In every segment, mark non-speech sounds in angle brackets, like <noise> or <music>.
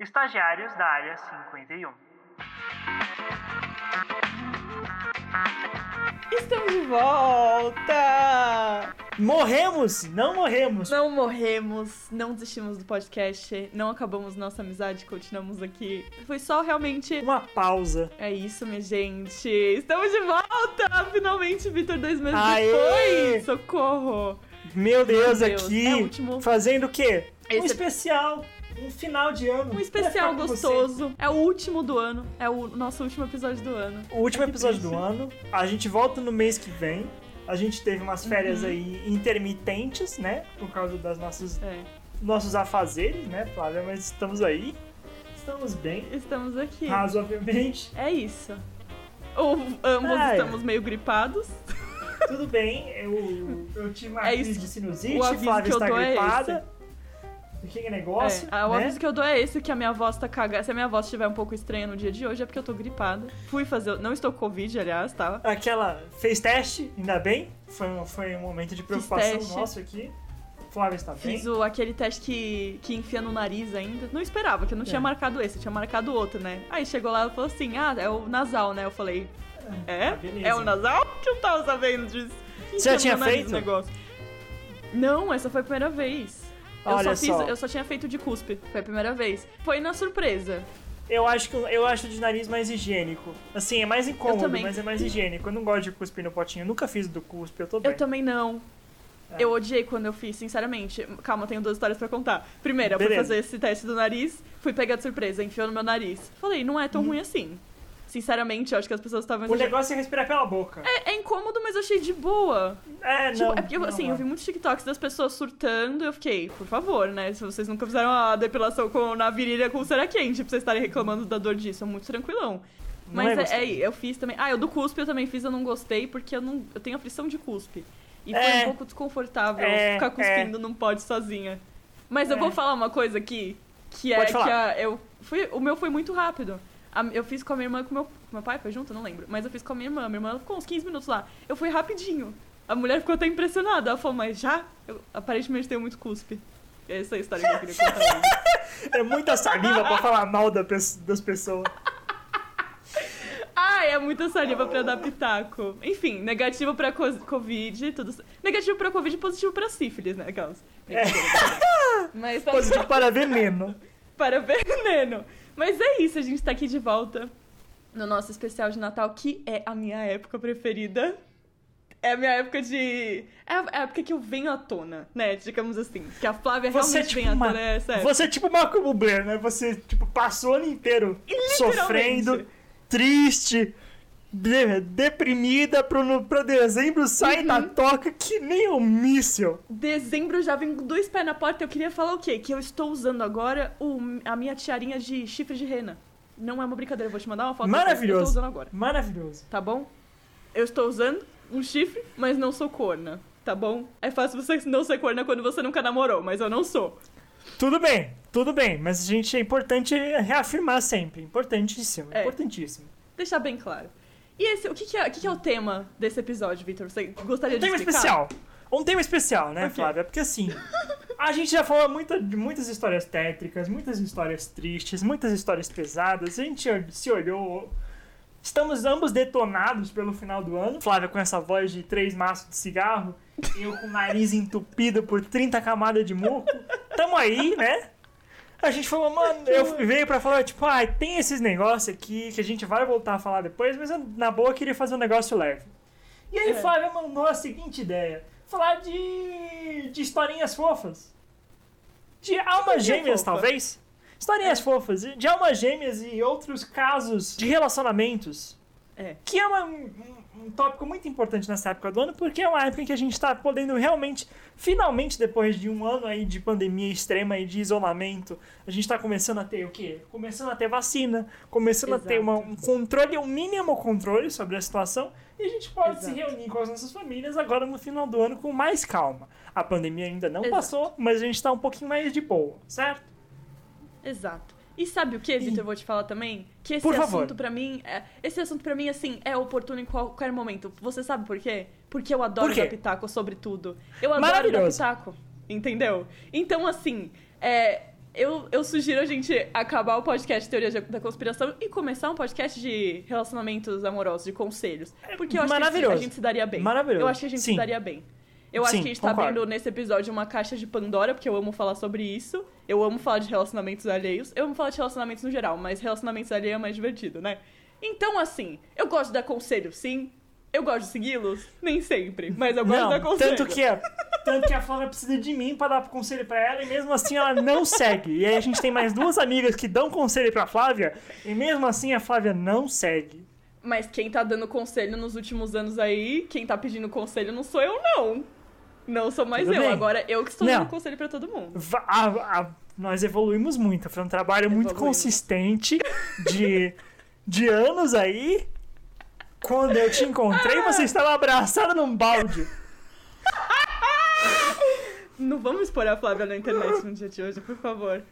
Estagiários da área 51. Estamos de volta! Morremos! Não morremos! Não morremos, não desistimos do podcast, não acabamos nossa amizade, continuamos aqui. Foi só realmente. Uma pausa. É isso, minha gente. Estamos de volta! Finalmente, Vitor, dois meses Aê! depois! Socorro! Meu Deus, Deus, aqui é o último- fazendo o quê? Um Esse- especial. Um final de ano. Um especial gostoso. É o último do ano. É o nosso último episódio do ano. O último que episódio triste. do ano. A gente volta no mês que vem. A gente teve umas férias Uhum. aí intermitentes, né? Por causa das nossas É. nossos afazeres, né, Flávia? Mas estamos aí. Estamos bem, Estamos aqui. razoavelmente. É isso. Ou ambos Ai. estamos meio gripados. Tudo bem. Eu, eu tive uma É crise isso. de sinusite, O Flávia está dou é gripada. Que negócio, É, o né? aviso que eu dou é esse, que a minha voz tá cagada. Se a minha voz estiver um pouco estranha no dia de hoje, é porque eu tô gripada. Fui fazer. Não estou com Covid, aliás, tá? Aquela. Fez teste, ainda bem. Foi, um- foi um momento de preocupação nosso aqui. Flávia está bem. Fiz o, aquele teste que, que enfia no nariz ainda. Não esperava, que eu não tinha É. marcado esse, eu tinha marcado outro, né? Aí chegou lá e falou assim: ah, é o nasal, né? Eu falei: é? Ah, beleza. É o nasal? Que eu não tava sabendo disso. Você já tinha feito? negócio. Não, essa foi a primeira vez. Eu Olha só, fiz, só. eu só tinha feito de cuspe. Foi a primeira vez. Foi na surpresa. Eu acho que eu acho de nariz mais higiênico. Assim, é mais incômodo, mas é mais higiênico. Eu não gosto de cuspir no potinho. Eu nunca fiz do cuspe, eu tô bem. Eu também não. É. Eu odiei quando eu fiz, sinceramente. Calma, eu tenho duas histórias pra contar. Primeira, eu fui fazer esse teste do nariz, fui pegar de surpresa, enfiou no meu nariz. Falei, não é tão ruim assim. Sinceramente, eu acho que as pessoas estavam. O negócio é respirar pela boca. É, é incômodo, mas eu achei de boa. É, Tipo, não. é porque, não, assim, não. eu vi muitos TikToks das pessoas surtando e eu fiquei, por favor, né? Se vocês nunca fizeram a depilação com, na virilha com cera quente, pra vocês estarem reclamando da dor disso, é muito tranquilão. Mas é é, é, eu fiz também. Ah, eu do cuspe eu também fiz, eu não gostei, porque eu não. Eu tenho aflição de cuspe. E foi É. um pouco desconfortável É, ficar cuspindo num pote sozinha. Mas eu É. vou falar uma coisa aqui, que é Pode que falar. a, eu. Fui, o meu foi muito rápido. Eu fiz com a minha irmã com meu, com meu pai, foi junto? Não lembro. Mas eu fiz com a minha irmã. Minha irmã ficou uns 15 minutos lá. Eu fui rapidinho. A mulher ficou até impressionada. Ela falou, mas já? Eu, aparentemente tenho muito cuspe. Essa é a história que eu queria contar. <laughs> É muita saliva pra falar mal da das pessoas. Ai, é muita saliva pra dar pitaco. Enfim, negativo pra co- Covid, tudo. Negativo pra Covid e positivo pra sífilis, né? Aquelas. <laughs> Mas tá Positivo para veneno. <laughs> para veneno. Mas é isso, a gente tá aqui de volta no nosso especial de Natal, que é a minha época preferida. É a minha época de. É a a época que eu venho à tona, né? Digamos assim. Que a Flávia Você é realmente tipo vem à uma, tona, é essa época. você é tipo Malcolm Bublé, né? Você tipo passou o ano inteiro sofrendo, triste, de- deprimida pro pra dezembro sai Uhum. da toca que nem um míssil. Dezembro já vem com dois pés na porta. Eu queria falar o quê? Que eu estou usando agora o, a minha tiarinha de chifre de rena. Não é uma brincadeira, eu vou te mandar uma foto. depois. Eu Maravilhoso. estou usando agora, Maravilhoso. tá bom? Eu estou usando um chifre, mas não sou corna, tá bom? É fácil você não ser corna quando você nunca namorou, mas eu não sou. Tudo bem, tudo bem, mas a gente é importante reafirmar sempre. Importantíssimo, É. importantíssimo. Deixar bem claro. E esse, o que, que, é, o que, que é o tema desse episódio, Vitor? Você gostaria Um de tema explicar? especial. Um tema especial, né, quê? Flávia? Porque assim, a gente já falou muita, de muitas histórias tétricas, muitas histórias tristes, muitas histórias pesadas. A gente se olhou. Estamos ambos detonados pelo final do ano. Flávia com essa voz de três maços de cigarro, eu com o nariz entupido por 30 camadas de muco. Tamo aí, né? A gente falou, mano, eu veio pra falar, tipo, ah, tem esses negócios aqui que a gente vai voltar a falar depois, mas eu, na boa, queria fazer um negócio leve. E aí, É. Flávia mandou a seguinte ideia: falar de, de historinhas fofas. De almas gêmeas, fofa. talvez. Historinhas fofas, de almas gêmeas e outros casos de relacionamentos. É. Que é uma- um, tópico muito importante nessa época do ano, porque é uma época em que a gente está podendo realmente, finalmente, depois de um ano aí de pandemia extrema e de isolamento, a gente está começando a ter o quê? Começando a ter vacina, começando a ter Exato. uma- um controle, um mínimo controle sobre a situação, e a gente pode se Exato. reunir com as nossas famílias agora no final do ano com mais calma. A pandemia ainda não Exato. passou, mas a gente está um pouquinho mais de boa, certo? Exato. E sabe o que, Vitor? Eu vou te falar também? Que esse Por favor. assunto pra mim, é, esse assunto para mim assim é oportuno em qualquer momento. Você sabe por quê? Porque eu adoro dar pitaco sobre tudo. Eu adoro dar pitaco, entendeu? Então assim, é, Eu, eu sugiro a gente acabar o podcast Teoria da Conspiração e começar um podcast de relacionamentos amorosos, de conselhos. Porque eu acho que a gente- Maravilhoso. a gente se daria bem. Maravilhoso. Eu acho que a gente Sim. se daria bem. Eu acho Sim, que a gente tá concordo. abrindo nesse episódio uma caixa de Pandora, porque eu amo falar sobre isso. Eu amo falar de relacionamentos alheios. Eu amo falar de relacionamentos no geral, mas relacionamentos alheios é mais divertido, né? Então, assim, eu gosto de dar conselho, sim. Eu gosto de segui-los, nem sempre, mas eu gosto de dar Não, conselho. tanto que, a, tanto que a Flávia precisa de mim pra dar conselho pra ela e mesmo assim ela não segue. E aí a gente tem mais duas amigas que dão conselho pra Flávia e mesmo assim a Flávia não segue. Mas quem tá dando conselho nos últimos anos aí, quem tá pedindo conselho não sou eu, não. Não sou mais Tudo eu. bem. Agora eu que estou Não. dando conselho pra todo mundo. A- a- nós evoluímos muito, foi um trabalho muito Evoluímos. consistente de, de anos aí. Quando eu te encontrei, você estava abraçada num balde. Não vamos expor a Flávia na internet no dia de hoje, por favor.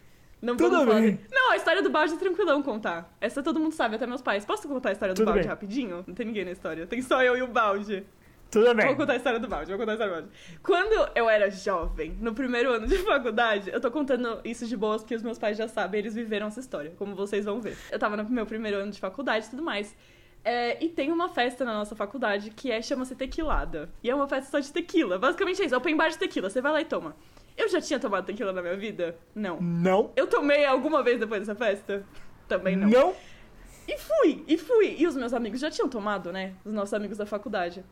Não Tudo vamos falar. bem. Não, a história do balde é tranquilão contar. Essa todo mundo sabe, até meus pais. Posso contar a história do Tudo balde bem. rapidinho? Não tem ninguém na história. Tem só eu e o balde. Tudo bem. Vou contar a história do balde, vou contar a história do balde. Quando eu era jovem, no primeiro ano de <laughs> faculdade, eu tô contando isso de boas porque os meus pais já sabem, eles viveram essa história, como vocês vão ver. Eu tava no meu primeiro ano de faculdade e tudo mais. É, e tem uma festa na nossa faculdade que é chama-se Tequilada. E é uma festa só de tequila. Basicamente é isso, open bar de tequila. Você vai lá e toma. Eu já tinha tomado tequila na minha vida? Não. Não. Eu tomei alguma vez depois dessa festa? Também não. Não. E fui, e fui. E os meus amigos já tinham tomado, né? Os nossos amigos da faculdade.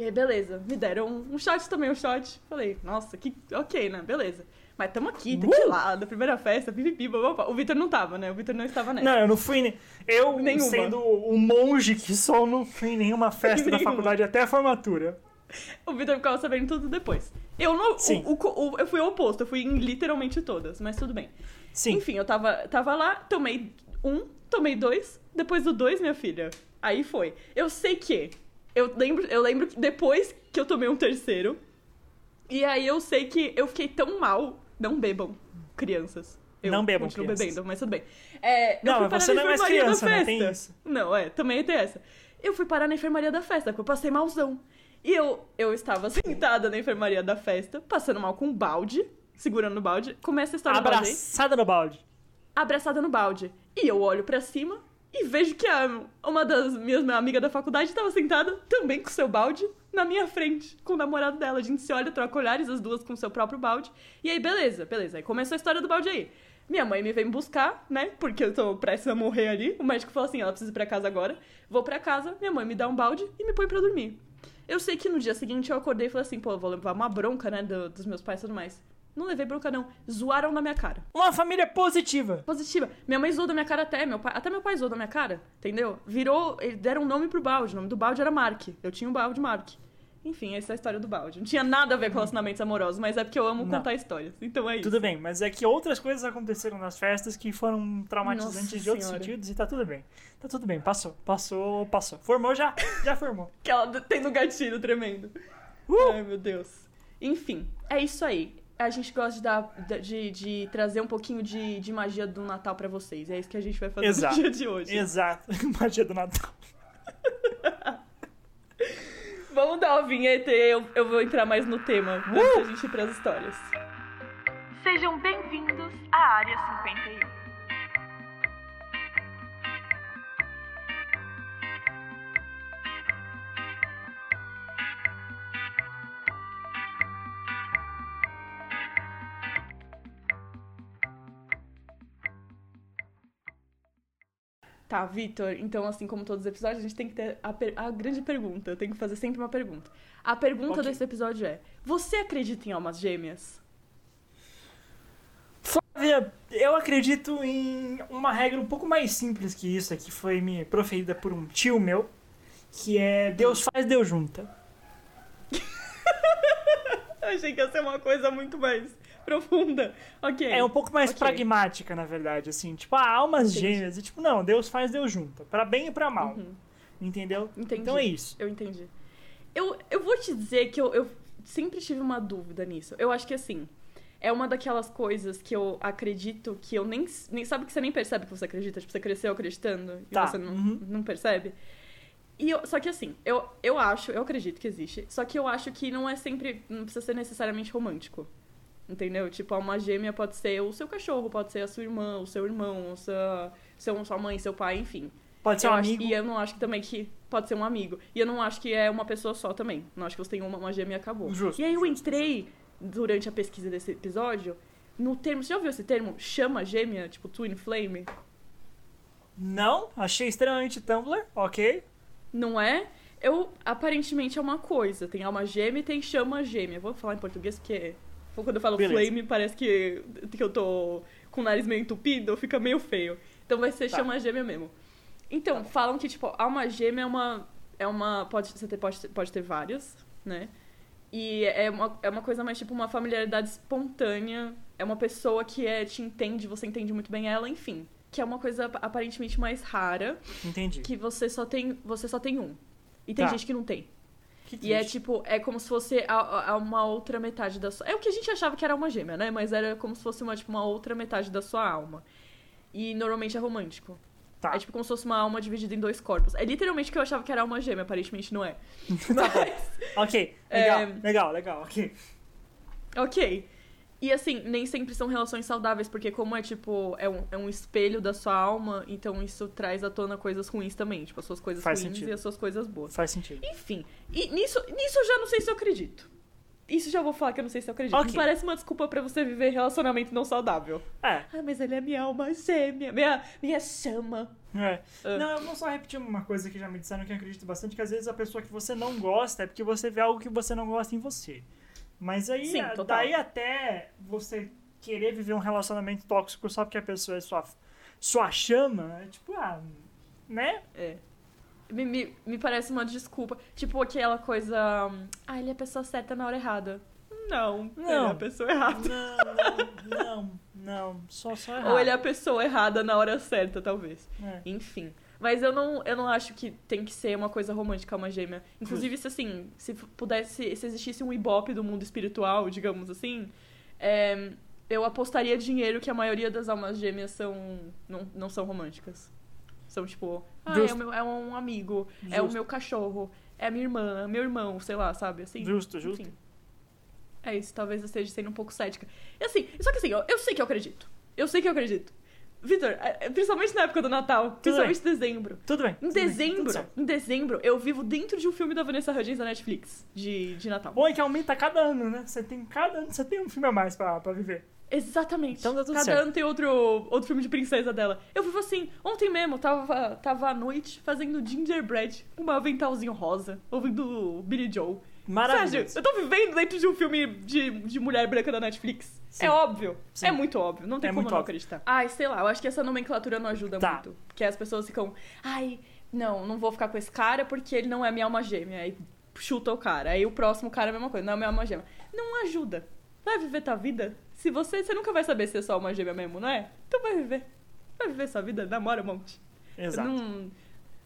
E aí, beleza. Me deram um, um shot também, um shot. Falei, nossa, que ok, né? Beleza. Mas tamo aqui, Uh! tequilada, primeira festa, pipipi, bababá. O Vitor não tava, né? O Vitor não estava nessa. Não, eu não fui. Eu, Nenhuma. sendo o monge que sou, não fui em nenhuma festa da Nenhuma. faculdade até a formatura. O Vitor ficava sabendo tudo depois. Eu não. Sim. O, o- o- eu fui o oposto, eu fui em literalmente todas, mas tudo bem. Sim. Enfim, eu tava, tava lá, tomei um, tomei dois, depois do dois, minha filha. Aí foi. Eu sei que. Eu lembro, eu lembro que depois que eu tomei um terceiro. E aí eu sei que eu fiquei tão mal. Não bebam, crianças. Eu Não bebam, continuo crianças. bebendo, mas tudo bem. É, Não, você não é mais criança, né? Tem isso. Não, é, também tem essa. Eu fui parar na enfermaria da festa, porque eu passei malzão. E eu, eu estava sentada na enfermaria da festa, passando mal com um balde, segurando o balde. Começa a história Abraçada no balde. abraçada no balde. E eu olho pra cima e vejo que a, uma das minhas amigas da faculdade estava sentada também com seu balde na minha frente, com o namorado dela. A gente se olha, troca olhares, as duas com seu próprio balde. E aí, beleza, beleza. Aí começou a história do balde aí. Minha mãe me vem buscar, né? Porque eu tô prestes a morrer ali. O médico falou assim: ela precisa ir pra casa agora. Vou pra casa, minha mãe me dá um balde e me põe pra dormir. Eu sei que no dia seguinte eu acordei e falei assim: pô, vou levar uma bronca, né? do- dos meus pais e tudo mais. Não levei bronca, não. Zoaram na minha cara Uma família positiva. positiva. Minha mãe zoou da minha cara até, meu pai, até meu pai zoou da minha cara, entendeu? Virou, deram um nome pro balde, o nome do balde era Mark. Eu tinha um balde Mark. Enfim, essa é a história do balde. Não tinha nada a ver com relacionamentos amorosos, mas é porque eu amo Não. contar histórias. Então é isso. Tudo bem, mas é que outras coisas aconteceram nas festas que foram traumatizantes Nossa de outros Senhora. sentidos e tá tudo bem. Tá tudo bem, passou, passou, passou. Formou já? Já formou. Que ela tem no gatilho tremendo. Uh! Ai, meu Deus. Enfim, é isso aí. A gente gosta de, dar, de, de trazer um pouquinho de, de magia do Natal pra vocês. É isso que a gente vai fazer Exato. no dia de hoje. Exato. <laughs> Magia do Natal. <laughs> Vamos dar uma vinheta e eu, eu vou entrar mais no tema antes da gente ir pras histórias. Sejam bem-vindos à Área 51. Tá, Vitor, então assim como todos os episódios, a gente tem que ter a, a grande pergunta. Eu tenho que fazer sempre uma pergunta. A pergunta Ok. desse episódio é: Você acredita em almas gêmeas? Flávia, eu acredito em uma regra um pouco mais simples que isso, que foi me proferida por um tio meu, que é Deus faz, Deus junta. <laughs> Achei que ia ser uma coisa muito mais <laughs> profunda. Ok. É um pouco mais Ok. pragmática, na verdade, assim, tipo, ah, almas Entendi. gêmeas, e tipo, não, Deus faz, Deus junta, pra bem e pra mal, Uhum, entendeu? entendi. Então é isso. Eu entendi. Eu, eu vou te dizer que eu, eu sempre tive uma dúvida nisso. Eu acho que assim. É uma daquelas coisas que eu acredito que eu nem. nem sabe que você nem percebe que você acredita? Tipo, você cresceu acreditando e Tá, você não, uhum. não percebe? E eu- só que assim, eu, eu acho, eu acredito que existe. Só que eu acho que não é sempre. Não precisa ser necessariamente romântico. Entendeu? Tipo, a alma gêmea pode ser o seu cachorro, pode ser a sua irmã, o seu irmão, o seu, seu, sua mãe, seu pai, enfim. Pode ser eu um acho- amigo. e eu não acho que também que pode ser um amigo. E eu não acho que é uma pessoa só também. Não acho que você tem uma, uma gêmea e acabou. Justo, e aí eu entrei, durante a pesquisa desse episódio, no termo. Você já ouviu esse termo? Chama gêmea? Tipo, twin flame? Não, achei extremamente Tumblr, ok. Não é? Eu, aparentemente é uma coisa. Tem alma gêmea e tem chama gêmea. Vou falar em português porque quando eu falo Beleza. flame parece que, que eu tô com o nariz meio entupido, fica meio feio. Então vai ser Tá. chama gêmea mesmo. Então, falam que, tipo, alma gêmea é uma. É uma. Pode, você ter- pode, pode ter várias, né? E é uma, é uma coisa mais tipo uma familiaridade espontânea. É uma pessoa que é, te entende, você entende muito bem ela, enfim. Que é uma coisa aparentemente mais rara Entendi. que você só tem, você só tem um. E tem Tá. gente que não tem. E é tipo, é como se fosse a, a- uma outra metade da sua. É o que a gente achava que era uma gêmea, né? Mas era como se fosse uma, tipo, uma outra metade da sua alma. E normalmente é romântico. Tá. É tipo como se fosse uma alma dividida em dois corpos. É literalmente o que eu achava que era alma gêmea, aparentemente não é. <laughs> Tá. Mas, Ok, legal, É, legal, legal, ok. ok. E assim, nem sempre são relações saudáveis, porque como é tipo, é um, é um espelho da sua alma, então isso traz à tona coisas ruins também. Tipo, as suas coisas Faz ruins sentido. e as suas coisas boas. Faz sentido. Enfim, e nisso, nisso eu já não sei se eu acredito. Isso já vou falar que eu não sei se eu acredito. Ok. Me parece uma desculpa pra você viver relacionamento não saudável. É, Ah, mas ele é minha alma gêmea, minha, minha chama. é. Ah. Não, eu vou só repetir uma coisa que já me disseram que eu acredito bastante, que às vezes a pessoa que você não gosta é porque você vê algo que você não gosta em você. Mas aí, Sim, a- total. daí até você querer viver um relacionamento tóxico só porque a pessoa é sua, sua chama, é tipo, ah, né? É. Me, me, me parece uma desculpa. Tipo aquela coisa. Ah, ele é a pessoa certa na hora errada. Não, ele é Não. a pessoa errada. Não, não, não, não, só, só errado. Ou ele é a pessoa errada na hora certa, talvez. É. Enfim. Mas eu não, eu não acho que tem que ser uma coisa romântica, uma gêmea. Inclusive, se assim, se pudesse, se existisse um ibope do mundo espiritual, digamos assim, é, eu apostaria dinheiro que a maioria das almas gêmeas são, não, não são românticas. São tipo, ah, é, Justo. meu, é um amigo, é o Justo. meu cachorro, é a minha irmã, meu irmão, sei lá, sabe? Assim. Justo, justo. Enfim. É isso, talvez eu esteja sendo um pouco cética. E assim, só que assim, eu, eu sei que eu acredito. Eu sei que eu acredito. Vitor, é, principalmente na época do Natal, principalmente em dezembro. Tudo bem. Em tudo bem, tudo dezembro, certo. em dezembro, eu vivo dentro de um filme da Vanessa Hudgens da Netflix, de, de Natal. Bom é que aumenta cada ano, né? Você tem cada ano, você tem um filme a mais pra, pra viver. Exatamente. Então dá tudo Cada certo. ano tem outro, outro filme de princesa dela. Eu vivo assim, ontem mesmo, tava, tava à noite fazendo gingerbread, com um aventalzinho rosa, ouvindo Billy Joe. Maravilhoso. Sérgio, eu tô vivendo dentro de um filme de, de mulher branca da Netflix. Sim. É óbvio. Sim. É muito óbvio. Não tem É como não óbvio. acreditar. Ai, sei lá, eu acho que essa nomenclatura não ajuda Tá. muito. Porque as pessoas ficam, ai, não, não vou ficar com esse cara porque ele não é minha alma gêmea. Aí chuta o cara. Aí o próximo cara é a mesma coisa, não é minha alma gêmea. Não ajuda. Vai viver tua vida. Se você, você nunca vai saber se é só alma gêmea mesmo, não é? Então vai viver. Vai viver sua vida, namora um monte. Exato. Não,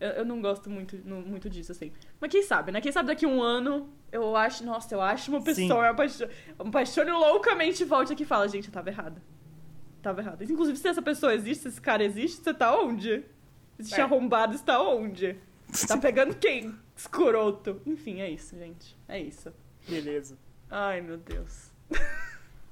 eu, eu não gosto muito, não- muito disso, assim. Mas quem sabe, né? Quem sabe daqui a um ano eu acho, nossa, eu acho uma pessoa, eu apaixo- eu me apaixone loucamente e volte aqui e fala, gente, eu tava errada. Tava errada. Inclusive, se essa pessoa existe, se esse cara existe, você tá onde? Esse É. arrombado está onde? <laughs> Tá pegando quem? Escroto. Enfim, é isso, gente. É isso. Beleza. Ai, meu Deus.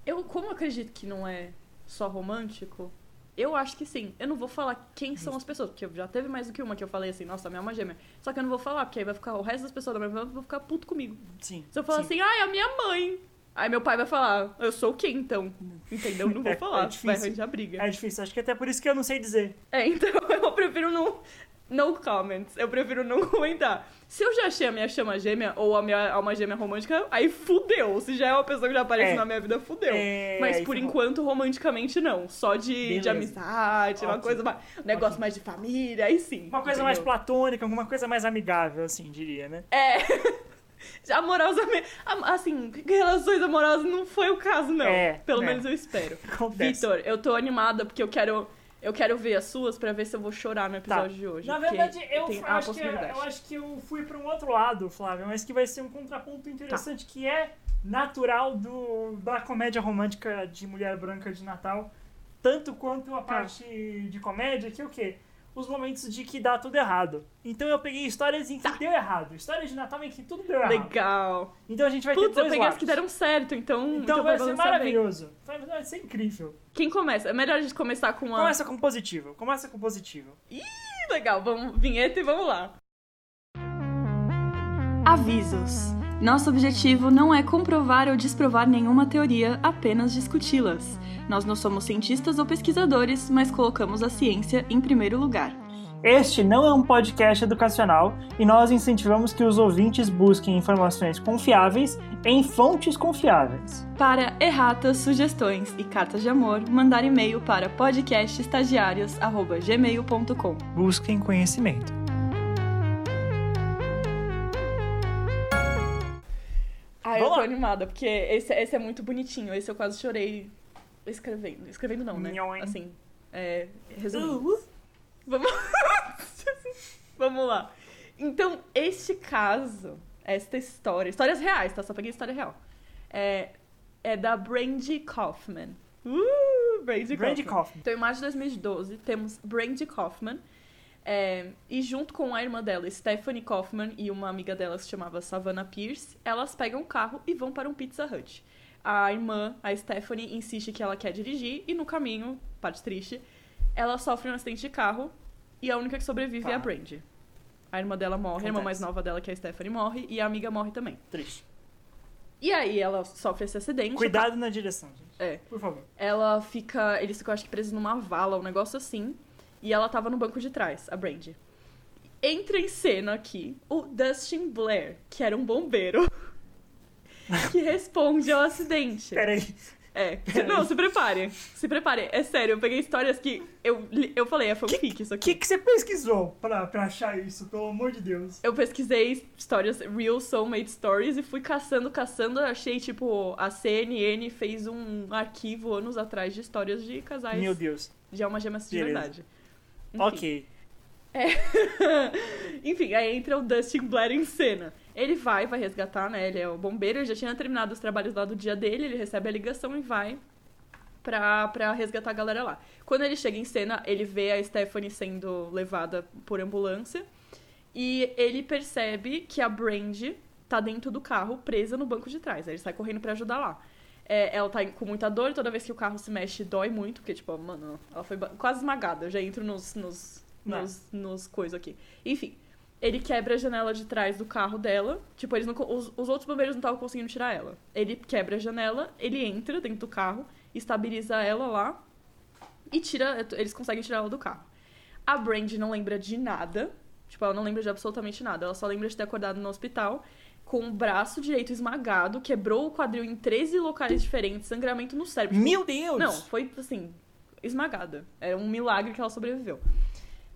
eu, como eu acredito que não é só romântico, eu acho que sim. Eu não vou falar quem são as pessoas, porque já teve mais do que uma que eu falei assim, nossa, a minha alma gêmea. Só que eu não vou falar, porque aí vai ficar o resto das pessoas da minha família vão ficar puto comigo. Sim. Se eu falar sim. assim, ai, a minha mãe. Aí meu pai vai falar, eu sou o quê então? Entendeu? Não vou <laughs> É- falar, é difícil. vai arranjar briga. É difícil, acho que até por isso que eu não sei dizer. É, então <laughs> eu prefiro não. No comments. Eu prefiro não <laughs> comentar. Se eu já achei a minha chama gêmea ou a minha alma gêmea romântica, aí fudeu. Se já é uma pessoa que já aparece É. na minha vida, fudeu. É, Mas por ferrou. enquanto, romanticamente, não. Só de, de amizade, uma Ok. coisa mais. Um negócio Ok. mais de família, aí sim. Uma coisa mais entendeu? platônica, alguma coisa mais amigável, assim, diria, né? É. <laughs> Amorosamente. Assim, relações amorosas não foi o caso, não. É, Pelo é. menos eu espero. <laughs> Vitor, eu tô animada porque eu quero. Eu quero ver as suas pra ver se eu vou chorar no episódio Tá. de hoje. Na verdade, eu, tem eu a acho que, possibilidade. eu acho que eu fui para um outro lado, Flávio, mas que vai ser um contraponto interessante que é natural do, da comédia romântica de Mulher Branca de Natal, tanto quanto a parte de comédia, que é o quê? Os momentos de que dá tudo errado. Então eu peguei histórias em que Tá. deu errado. Histórias de Natal em que tudo deu errado. Legal. Então a gente vai Putz, ter eu dois peguei as lados. que deram certo, então. Então, vai ser balançar bem. maravilhoso. Vai, vai ser incrível. Quem começa? É melhor a gente começar com uma. Começa com positivo. Começa com positivo. Ih, legal, vamos, vinheta e vamos lá. Avisos. Nosso objetivo não é comprovar ou desprovar nenhuma teoria, apenas discuti-las. Nós não somos cientistas ou pesquisadores, mas colocamos a ciência em primeiro lugar. Este não é um podcast educacional e nós incentivamos que os ouvintes busquem informações confiáveis em fontes confiáveis. Para erratas, sugestões e cartas de amor, mandar e-mail para podcastestagiários@gmail.com. Busquem conhecimento. Ah, eu tô animada, porque esse, esse é muito bonitinho. Esse eu quase chorei escrevendo. Escrevendo não, né? Assim, é, resumindo. Vamos... <laughs> Vamos lá. Então, este caso, esta história, histórias reais, tá? Só peguei história real. É, é da Brandy Kaufman. Uh, Brandy, Brandy Kaufman. Kaufman. Então, em março de 2012, temos Brandy Kaufman. É, e junto com a irmã dela, Stephanie Kaufman, e uma amiga dela que se chamava Savannah Pierce, elas pegam um carro e vão para um Pizza Hut. A irmã, a Stephanie, insiste que ela quer dirigir, e no caminho, parte triste, ela sofre um acidente de carro, e a única que sobrevive é a Tá. Brandy. A irmã dela morre, a irmã mais Acontece. nova dela, que é a Stephanie, morre, e a amiga morre também. Triste. E aí ela sofre esse acidente. Cuidado na direção, gente. É. Por favor. Ela fica. Eles ficam, acho que, presos numa vala, um negócio assim. E ela tava no banco de trás, a Brandy. Entra em cena aqui o Dustin Blair, que era um bombeiro. <laughs> que responde ao acidente. Peraí. É. Não, se prepare. Se prepare. É sério, eu peguei histórias que. Eu, eu falei, é fanfic isso O aqui. que, que você pesquisou pra, pra achar isso, pelo amor de Deus? Eu pesquisei histórias, real soulmate stories, e fui caçando, caçando. Achei, tipo, a CNN fez um arquivo anos atrás de histórias de casais Meu Deus. de alma gêmeas de verdade. Enfim. Ok. <laughs> Enfim, aí entra o Dustin Blair em cena. Ele vai, vai resgatar, né? Ele é o bombeiro, ele já tinha terminado os trabalhos lá do dia dele, ele recebe a ligação e vai pra, pra resgatar a galera lá. Quando ele chega em cena, ele vê a Stephanie sendo levada por ambulância e ele percebe que a Brandy tá dentro do carro, presa no banco de trás. Aí ele sai correndo pra ajudar lá. É, ela tá com muita dor, toda vez que o carro se mexe dói muito, porque, tipo, mano, ela foi quase esmagada. Eu já entro nos, nos, Não. nos, nos coisas aqui. Enfim, ele quebra a janela de trás do carro dela. Tipo, eles não, os, os outros bombeiros não estavam conseguindo tirar ela. Ele quebra a janela, ele entra dentro do carro, estabiliza ela lá e tira. Eles conseguem tirar ela do carro. A Brandy não lembra de nada. Tipo, ela não lembra de absolutamente nada. Ela só lembra de ter acordado no hospital com o braço direito esmagado, quebrou o quadril em 13 locais diferentes, sangramento no cérebro. Tipo, Meu Deus! não, foi assim, esmagada. Era um milagre que ela sobreviveu.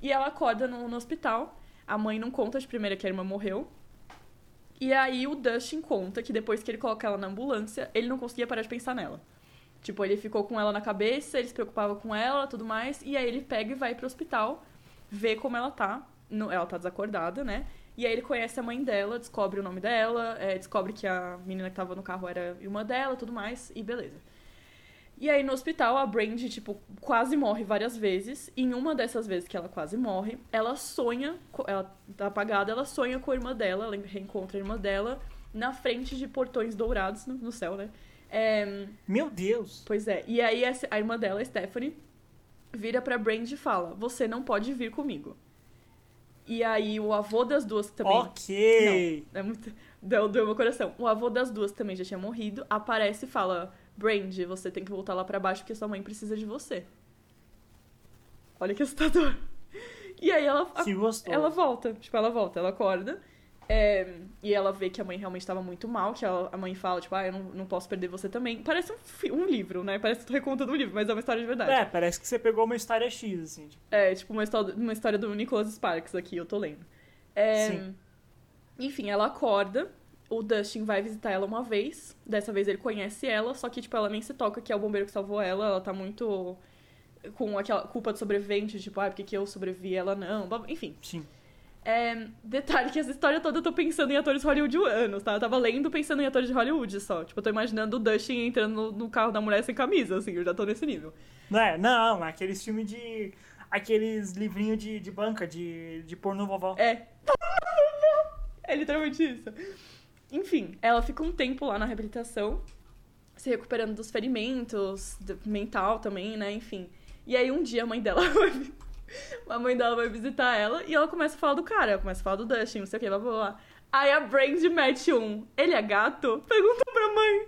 E ela acorda no, no hospital. A mãe não conta de primeira que a irmã morreu. E aí o Dustin conta que depois que ele coloca ela na ambulância, ele não conseguia parar de pensar nela. Tipo, ele ficou com ela na cabeça, ele se preocupava com ela, tudo mais, e aí ele pega e vai pro hospital, vê como ela tá. Ela tá desacordada, né? E aí ele conhece a mãe dela, descobre o nome dela, é, descobre que a menina que tava no carro era irmã dela, tudo mais, e beleza. E aí no hospital a Brandy, tipo, quase morre várias vezes. E em uma dessas vezes que ela quase morre, ela sonha, ela tá apagada, ela sonha com a irmã dela, ela reencontra a irmã dela na frente de portões dourados no, no céu, né? É, Meu Deus! Pois é. E aí a irmã dela, a Stephanie, vira pra Brandy e fala: Você não pode vir comigo. E aí o avô das duas também. Ok! É muito. Deu, deu meu coração. O avô das duas também já tinha morrido. Aparece e fala: Brandy, você tem que voltar lá pra baixo porque sua mãe precisa de você. Olha que assustador. E aí ela, Que gostoso. ela volta. Tipo, ela volta, ela acorda. É, e ela vê que a mãe realmente estava muito mal, que ela- a mãe fala, tipo, ah, eu não, não posso perder você também. Parece um, um livro, né? Parece que tu recontando um livro, mas é uma história de verdade. É, parece que você pegou uma história X, assim. Tipo, É, tipo uma história, uma história do Nicholas Sparks aqui, eu tô lendo. É, Sim. Enfim, ela acorda, o Dustin vai visitar ela uma vez. Dessa vez ele conhece ela, só que, tipo, ela nem se toca que é o bombeiro que salvou ela. Ela tá muito com aquela culpa de sobrevivente, tipo, ah, por que, eu sobrevivi ela não? Enfim. sim. É, detalhe que essa história toda eu tô pensando em atores hollywoodianos, tá? Eu tava lendo pensando em atores de Hollywood só. Tipo, eu tô imaginando o Dustin entrando no, no carro da mulher sem camisa, assim, eu já tô nesse nível. Não é? Não, aqueles filmes de. aqueles livrinhos de, de banca, de, de pornô vovó. É. <laughs> É literalmente isso. Enfim, ela fica um tempo lá na reabilitação, se recuperando dos ferimentos, mental também, né? Enfim. E aí um dia a mãe dela <laughs> <laughs> A mãe dela vai visitar ela e ela começa a falar do cara, ela começa a falar do Dustin, não sei o que, blá blá blá. Aí a Brand mete um. Ele é gato? Pergunta pra mãe.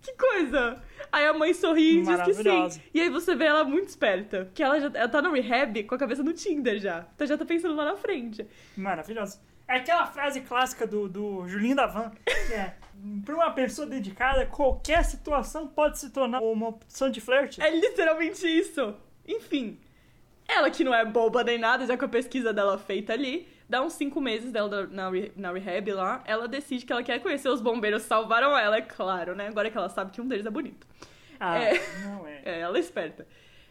Que coisa! Aí a mãe sorri e diz que sim. Maravilhosa. E aí você vê ela muito esperta. Que ela já ela tá no rehab com a cabeça no Tinder já. Então já tá pensando lá na frente. Maravilhoso. É aquela frase clássica do, do Julinho da Van, que é pra uma pessoa dedicada, qualquer situação pode se tornar uma opção de flerte. É literalmente isso. Enfim. Ela que não é boba nem nada, já com a pesquisa dela feita ali, dá uns cinco meses dela na, re- na rehab lá, ela decide que ela quer conhecer os bombeiros, salvaram ela, é claro, né? Agora que ela sabe que um deles é bonito. Ah, É. não é. <laughs> É, ela é esperta.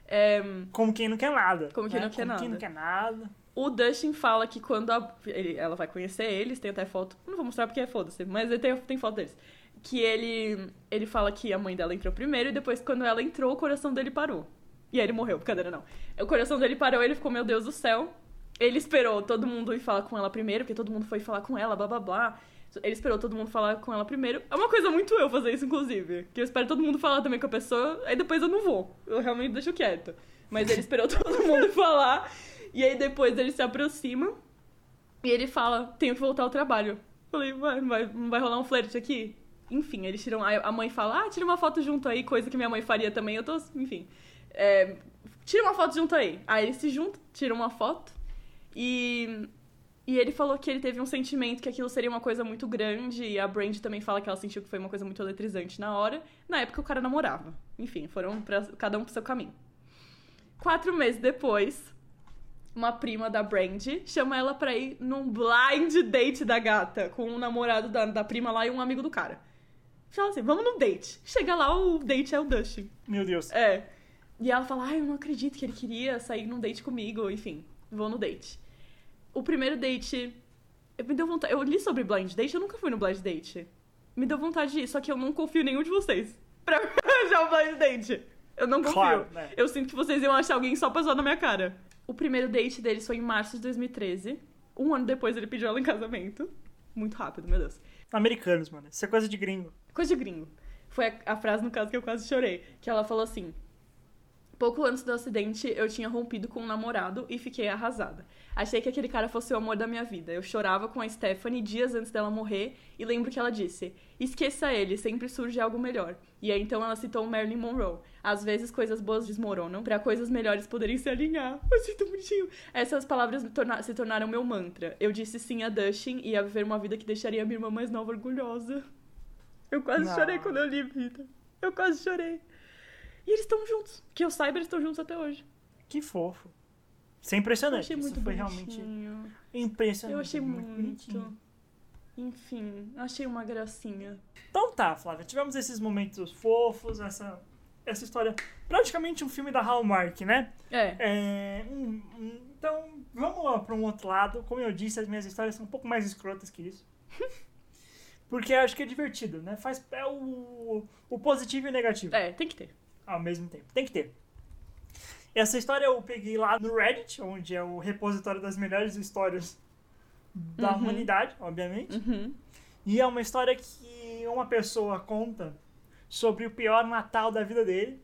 É, Como quem não quer nada. Como quem né? não quer Como quem nada. não quer nada. o Dustin fala que quando a- ele- ela vai conhecer eles, tem até foto, não vou mostrar porque é foda-se, mas tem, tem foto deles. Que ele, ele fala que a mãe dela entrou primeiro e depois quando ela entrou, o coração dele parou. E aí ele morreu, brincadeira não. O coração dele parou, ele ficou, meu Deus do céu. Ele esperou todo mundo ir falar com ela primeiro, porque todo mundo foi falar com ela, blá blá blá. Ele esperou todo mundo falar com ela primeiro. É uma coisa muito eu fazer isso, inclusive. Que eu espero todo mundo falar também com a pessoa, aí depois eu não vou. Eu realmente deixo quieto. Mas ele esperou <laughs> todo mundo falar. E aí depois ele se aproxima e ele fala: Tenho que voltar ao trabalho. Falei: Vai, vai, não vai rolar um flerte aqui? Enfim, eles tiram. A mãe fala: Ah, tira uma foto junto aí, coisa que minha mãe faria também. Eu tô. Enfim. É, tira uma foto junto aí. Aí eles se juntam, tiram uma foto. E. E ele falou que ele teve um sentimento que aquilo seria uma coisa muito grande. E a Brand também fala que ela sentiu que foi uma coisa muito eletrizante na hora. Na época o cara namorava. Enfim, foram pra, cada um pro seu caminho. Quatro meses depois, uma prima da Brandy chama ela pra ir num blind date da gata, com o namorado da, da prima lá e um amigo do cara. Fala assim, vamos no date. Chega lá, o date é o Dustin. Meu Deus. É. E ela fala, ai, eu não acredito que ele queria sair num date comigo. Enfim, vou no date. O primeiro date. Eu me deu vontade. Eu li sobre blind date, eu nunca fui no blind date. Me deu vontade de ir, só que eu não confio em nenhum de vocês. <laughs> Pra arranjar um blind date. Eu não confio. Claro, né? Eu sinto que vocês iam achar alguém só pra zoar na minha cara. O primeiro date deles foi em março de 2013. Um ano depois ele pediu ela em casamento. Muito rápido, meu Deus. Americanos, mano. Isso é coisa de gringo. Coisa de gringo. Foi a, a frase, no caso, que eu quase chorei. Que ela falou assim: Pouco antes do acidente, eu tinha rompido com um namorado e fiquei arrasada. Achei que aquele cara fosse o amor da minha vida. Eu chorava com a Stephanie dias antes dela morrer e lembro que ela disse: Esqueça ele, sempre surge algo melhor. E aí então ela citou Marilyn Monroe. Às vezes coisas boas desmoronam pra coisas melhores poderem se alinhar. <laughs> Eu tão bonitinho. Essas palavras torna- se tornaram meu mantra. Eu disse sim a Dustin e ia viver uma vida que deixaria minha irmã mais nova orgulhosa. Eu quase Não. chorei quando eu li, Rita. Eu quase chorei. E eles estão juntos. Que eu saiba, eles estão juntos até hoje. Que fofo. Isso é Eu impressionante. achei Isso muito foi bonitinho. realmente impressionante. Eu achei muito. bonitinho. Enfim, achei uma gracinha. Então tá, Flávia. Tivemos esses momentos fofos, essa, essa história. Praticamente um filme da Hallmark, né? É. É, um- um- então, vamos lá para um outro lado. Como eu disse, as minhas histórias são um pouco mais escrotas que isso. <laughs> Porque eu acho que é divertido, né? Faz é o, o positivo e o negativo É, tem que ter. Ao mesmo tempo. Tem que ter. Essa história eu peguei lá no Reddit, onde é o repositório das melhores histórias da Uhum. humanidade, obviamente. Uhum. E é uma história que uma pessoa conta sobre o pior Natal da vida dele.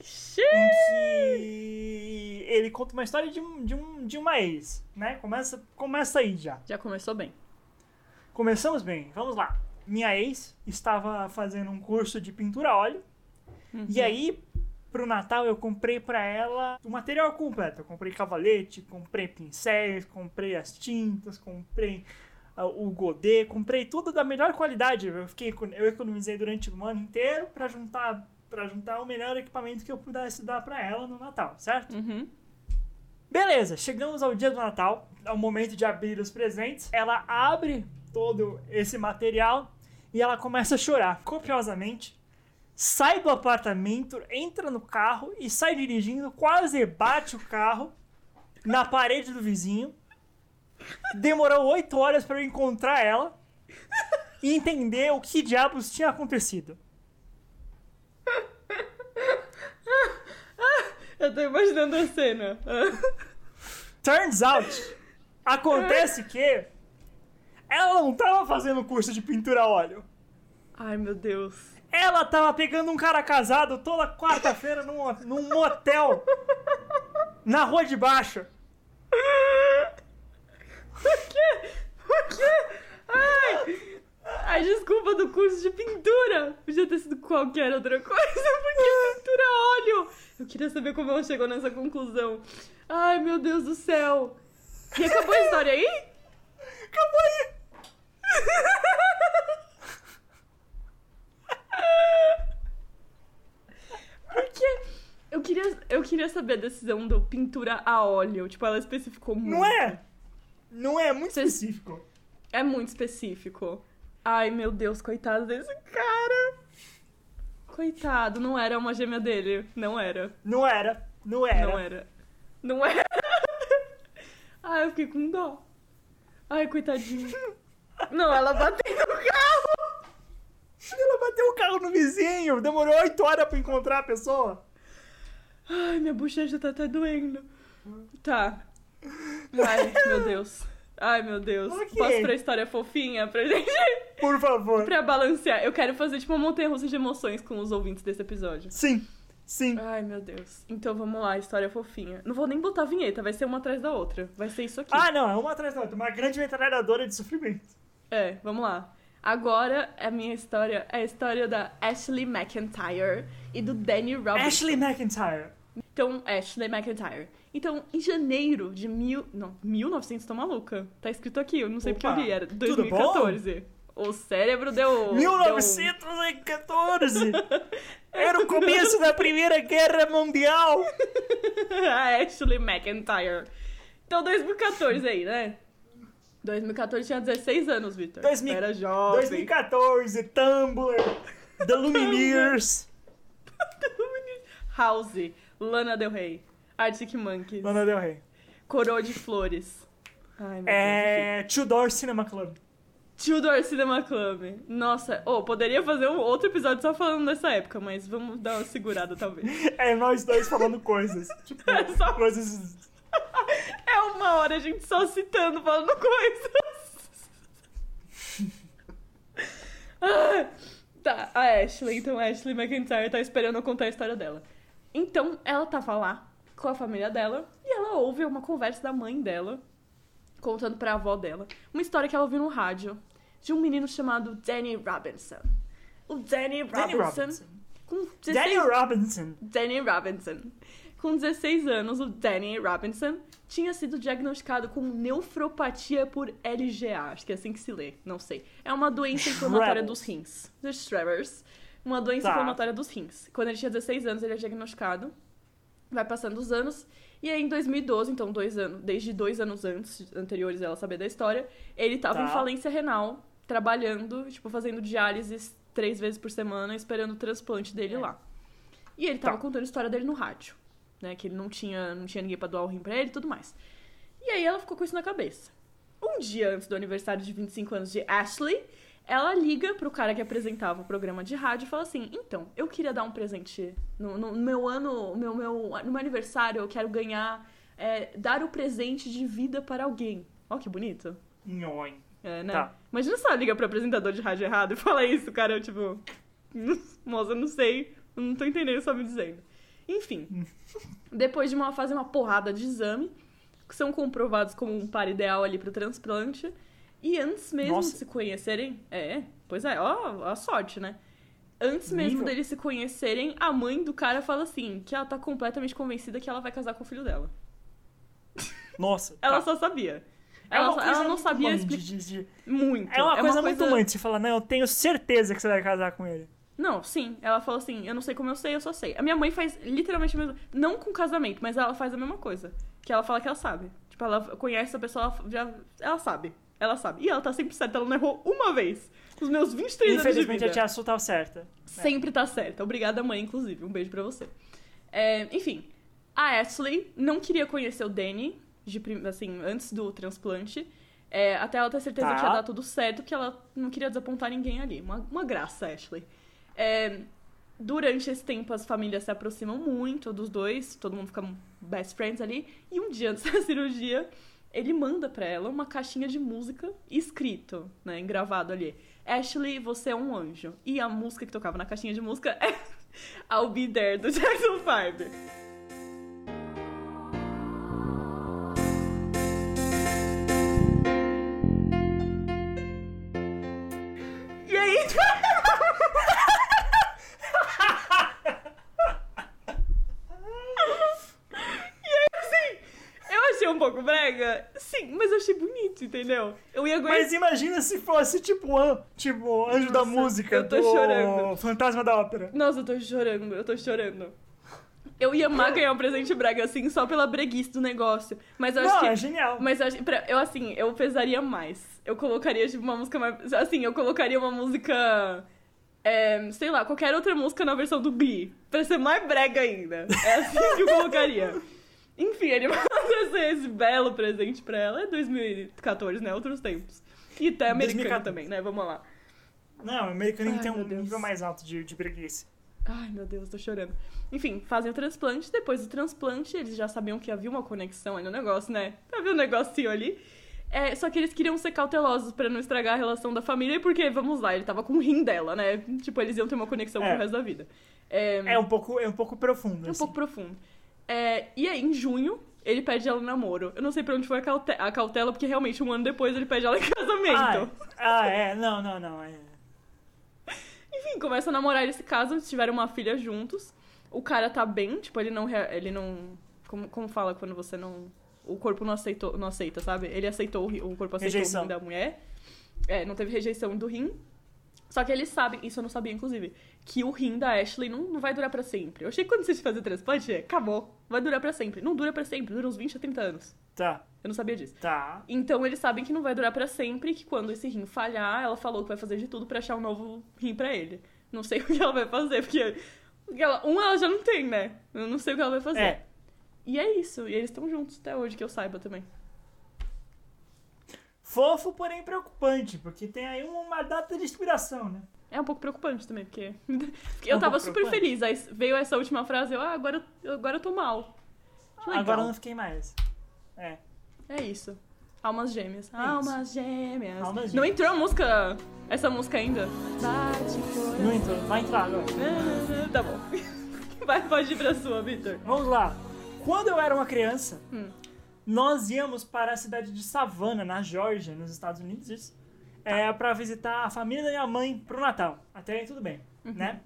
Xiii. em que ele conta uma história de, um, de, um, de uma ex, né? Começa, começa aí já. Já começou bem. Começamos bem, vamos lá. Minha ex estava fazendo um curso de pintura a óleo, e aí, pro Natal, eu comprei pra ela o material completo. Eu comprei cavalete, comprei pincéis, comprei as tintas, comprei ah, o godê, comprei tudo da melhor qualidade. Eu, fiquei, eu economizei durante o ano inteiro pra juntar, pra juntar o melhor equipamento que eu pudesse dar pra ela no Natal, certo? Uhum. Beleza, chegamos ao dia do Natal, ao momento de abrir os presentes. Ela abre todo esse material e ela começa a chorar copiosamente. Sai do apartamento, entra no carro e sai dirigindo, quase bate o carro na parede do vizinho. Demorou oito horas para eu encontrar ela e entender o que diabos tinha acontecido. Eu tô imaginando a cena. Turns out, acontece que ela não tava fazendo curso de pintura a óleo. Ai, meu Deus. Ela tava pegando um cara casado toda quarta-feira num, num motel na rua de baixo. Por quê? Por quê? Ai! A desculpa do curso de pintura podia ter sido qualquer outra coisa, porque pintura a óleo. Eu queria saber como ela chegou nessa conclusão. Ai, meu Deus do céu. E acabou a história aí? Acabou aí. Porque eu queria, eu queria saber a decisão do pintura a óleo. Tipo, ela especificou muito. Não é? Não é muito Cês- específico. É muito específico. Ai, meu Deus, coitado desse cara. Coitado, não era uma gêmea dele. Não era. Não era. Não era. Não era. Não era. <laughs> Ai, eu fiquei com dó. Ai, coitadinho. Não, ela bateu no carro. Ela bateu o carro no vizinho. Demorou oito horas pra encontrar a pessoa. Ai, minha bochecha tá até doendo. Tá. Ai, meu Deus. Ai, meu Deus. Ok. Posso pra história fofinha pra gente? Por favor. pra balancear. Eu quero fazer tipo uma montanha russa de emoções com os ouvintes desse episódio. Sim. Sim. Ai, meu Deus. Então vamos lá, história fofinha. Não vou nem botar vinheta, vai ser uma atrás da outra. Vai ser isso aqui. Ah, não. É uma atrás da outra. Uma grande metralhadora de sofrimento. É, vamos lá. Agora, a minha história é a história da Ashley McIntyre e do Danny Robinson. Ashley McIntyre. Então, Ashley McIntyre. Então, em janeiro de mil... Não, 1900, tô maluca. Tá escrito aqui, eu não sei porque eu Opa, li. Era tudo bom? 2014. O cérebro deu... 1914. Era o começo da Primeira Guerra Mundial. <laughs> deu- a Ashley McIntyre. Então, 2014 aí, né? 2014 tinha 16 anos, Victor. 2000 Era jovem. 2014, Tumblr, The Lumineers, <laughs> House, Lana Del Rey, Arctic Monkeys, Lana Del Rey. Coroa de Flores. Ai, meu Deus. É, Tudor Cinema Club. Tudor Cinema Club. Nossa, oh, poderia fazer um outro episódio só falando dessa época, mas vamos dar uma segurada, talvez. <laughs> É nós dois falando coisas. <laughs> Tipo, Só- coisas. <laughs> É uma hora a gente só citando, falando coisas. Ah, tá, a Ashley, então a Ashley McIntyre tá esperando eu contar a história dela. Então, ela tava lá com a família dela e ela ouve uma conversa da mãe dela contando pra avó dela uma história que ela ouviu no rádio de um menino chamado Danny Robinson. O Danny Robinson, Danny Robinson. com 16 Danny Robinson. Danny Robinson. Com 16 anos, o Danny Robinson tinha sido diagnosticado com nefropatia por LGA, acho que é assim que se lê, não sei. É uma doença inflamatória dos rins. Dos Shredders. Uma doença Tá. inflamatória dos rins. Quando ele tinha 16 anos, ele é diagnosticado. Vai passando os anos. E aí, em 2012, então, dois anos, desde dois anos antes, anteriores a ela saber da história, ele tava Tá. em falência renal, trabalhando, tipo, fazendo diálises três vezes por semana, esperando o transplante dele lá. E ele tava Tá. contando a história dele no rádio, né? Que ele não tinha, não tinha ninguém pra doar o rim pra ele e tudo mais. E aí ela ficou com isso na cabeça. Um dia antes do aniversário de 25 anos de Ashley, ela liga pro cara que apresentava o programa de rádio e fala assim: Então, eu queria dar um presente no, no meu ano, no meu, meu, no meu aniversário, eu quero ganhar, é, dar o presente de vida para alguém. Ó, que bonito. Nhoi. É, né? Tá. Imagina se ela liga pro apresentador de rádio errado e fala isso, cara, eu, tipo. <laughs> Moça, eu não sei, não tô entendendo o que você tá me dizendo. Enfim, <laughs> depois de uma, fazer uma porrada de exame, que são comprovados como um par ideal ali pro transplante, e antes mesmo Nossa. de se conhecerem. É, pois é, ó, a sorte, né? Antes mesmo Nível. deles se conhecerem, a mãe do cara fala assim: que ela tá completamente convencida que ela vai casar com o filho dela. Nossa. Ela tá. só sabia. É Ela, ela não sabia explicar. Muito. É uma coisa muito mãe de se falar, não, eu tenho certeza que você vai casar com ele. Não, sim. Ela falou assim: eu não sei como eu sei, eu só sei. A minha mãe faz literalmente o mesmo. Não com casamento, mas ela faz a mesma coisa. Que ela fala que ela sabe. Tipo, ela conhece a pessoa, ela já. Ela sabe. Ela sabe. E ela tá sempre certa, ela não errou uma vez. Nos meus 23 anos de Infelizmente vida. a tia Su tá certa. Sempre tá certa. Obrigada, mãe, inclusive. Um beijo pra você. É, enfim, a Ashley não queria conhecer o Danny, de assim, antes do transplante. É, até ela ter certeza Tá. que ia dar tudo certo, que ela não queria desapontar ninguém ali. Uma, uma graça, Ashley. É, Durante esse tempo, as famílias se aproximam muito dos dois, todo mundo fica best friends ali. E um dia <laughs> antes da cirurgia, ele manda pra ela uma caixinha de música escrito, né, engravado ali. Ashley, você é um anjo. E a música que tocava na caixinha de música é <laughs> I'll Be There, do Jackson 5. Pouco brega, sim, mas eu achei bonito, entendeu? Eu ia aguentar. Mas imagina se fosse tipo, an, tipo Anjo da Nossa, Música eu tô do chorando. Fantasma da Ópera. Nossa, eu tô chorando, eu tô chorando. Eu ia amar ganhar um presente brega assim só pela breguice do negócio. Mas eu acho Não, que. é genial. Mas eu, acho- eu, assim, eu pesaria mais. Eu colocaria, tipo, uma música mais. Assim, eu colocaria uma música. é, sei lá, qualquer outra música na versão do Glee. Pra ser mais brega ainda. É assim que eu colocaria. <laughs> Enfim, ele <laughs> manda esse, esse belo presente pra ela. É 2014, né? Outros tempos. E até americano 2014. também, né? Vamos lá. Não, americano Ai, tem um Deus. nível mais alto de, de preguiça. Ai, meu Deus, tô chorando. Enfim, fazem o transplante. Depois do transplante, eles já sabiam que havia uma conexão ali no negócio, né? Havia um negocinho ali. É, só que eles queriam ser cautelosos pra não estragar a relação da família, porque, vamos lá, ele tava com o rim dela, né? Tipo, eles iam ter uma conexão É. pro resto da vida. É, É um pouco, é um pouco profundo. um assim. pouco profundo. É, e aí, em junho, ele pede ela em namoro. Eu não sei pra onde foi a, caute- a cautela, porque realmente um ano depois ele pede ela em <laughs> casamento. Ah, ah, é. Não, não, não. É. <laughs> Enfim, começam a namorar, eles se casam, tiveram uma filha juntos. O cara tá bem, tipo, ele não. Ele não. Como, como fala quando você não. O corpo não aceitou, não aceita, sabe? Ele aceitou o corpo aceitou Rejeição. o rim da mulher. É, não teve rejeição do rim. Só que eles sabem, isso eu não sabia, inclusive, que o rim da Ashley não, não vai durar pra sempre. Eu achei que quando você fazer transplante, acabou. Vai durar pra sempre. Não dura pra sempre, dura uns 20 a 30 anos. Tá, Eu não sabia disso. tá. Então eles sabem que não vai durar pra sempre, que quando esse rim falhar, ela falou que vai fazer de tudo pra achar um novo rim pra ele. Não sei <laughs> o que ela vai fazer, porque porque ela, um ela já não tem, né? Eu não sei o que ela vai fazer. É. E é isso, e eles estão juntos até hoje, que eu saiba também. Fofo, porém preocupante, porque tem aí uma data de inspiração, né? É um pouco preocupante também, porque, <laughs> porque eu um tava super feliz. Aí veio essa última frase, eu, ah, agora, eu- agora eu tô mal. Legal. Agora eu não fiquei mais. É. É isso. Almas gêmeas. isso. Almas gêmeas. Almas Não gêmeas. entrou a música, essa música ainda? Bate. Não entrou. Vai entrar agora. <laughs> Tá bom. <laughs> Vai, pode ir pra sua, Victor. Vamos lá. Quando eu era uma criança, Hum. nós íamos para a cidade de Savannah, na Geórgia, nos Estados Unidos, isso. É, para visitar a família da minha mãe pro Natal. Até aí tudo bem, né?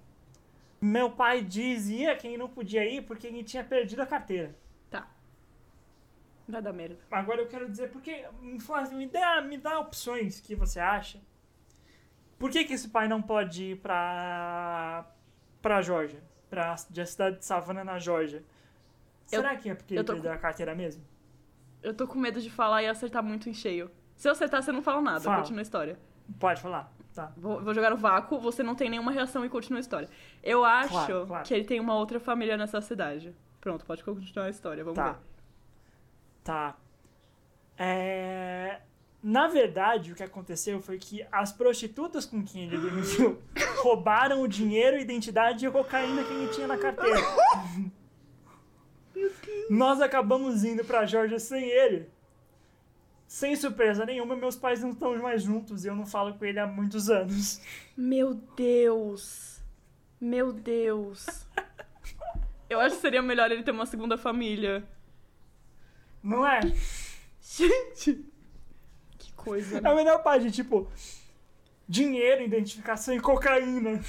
Meu pai dizia que não podia ir porque ele tinha perdido a carteira. Tá. Vai dar merda. Agora eu quero dizer, porque me, dá, me dá opções que você acha. Por que, que esse pai não pode ir pra, pra Geórgia? Pra a cidade de Savannah, na Geórgia? Eu- Será que é porque eu ele perdeu a carteira mesmo? Eu tô com medo de falar e acertar muito em cheio. Se eu acertar, você não fala nada. Fala. Continua a história. Pode falar, tá. Vou, vou jogar no vácuo, você não tem nenhuma reação e continua a história. Eu acho Claro, claro. que ele tem uma outra família nessa cidade. Pronto, pode continuar a história, vamos Tá. ver. Tá. É... Na verdade, o que aconteceu foi que as prostitutas com quem ele dormiu <laughs> roubaram o dinheiro, a identidade e a cocaína que ele tinha na carteira. <laughs> Nós acabamos indo pra Georgia sem ele. Sem surpresa nenhuma, meus pais não estão mais juntos e eu não falo com ele há muitos anos. Meu Deus. Meu Deus. Eu acho que seria melhor ele ter uma segunda família. Não é? Gente. Que coisa, É né? a melhor parte, tipo, dinheiro, identificação e cocaína.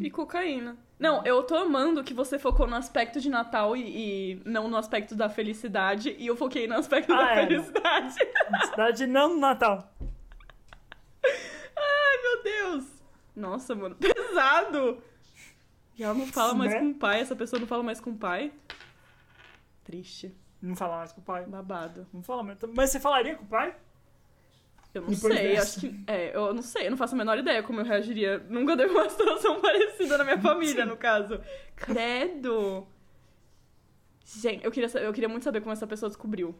E cocaína. Não, eu tô amando que você focou no aspecto de Natal e, e não no aspecto da felicidade. E eu foquei no aspecto da Ah, é, não. felicidade. Cidade não no Natal. Ai, meu Deus. Nossa, mano, <laughs> pesado. E ela não fala mais Né? com o pai, essa pessoa não fala mais com o pai. Triste, Não fala mais com o pai. babado. Não fala mais. Mas você falaria com o pai? Eu não Depois sei, dessa. acho que. É, eu não sei, eu não faço a menor ideia como eu reagiria. Nunca teve uma situação <laughs> parecida na minha família, no caso. Credo! Gente, eu queria, eu queria muito saber como essa pessoa descobriu.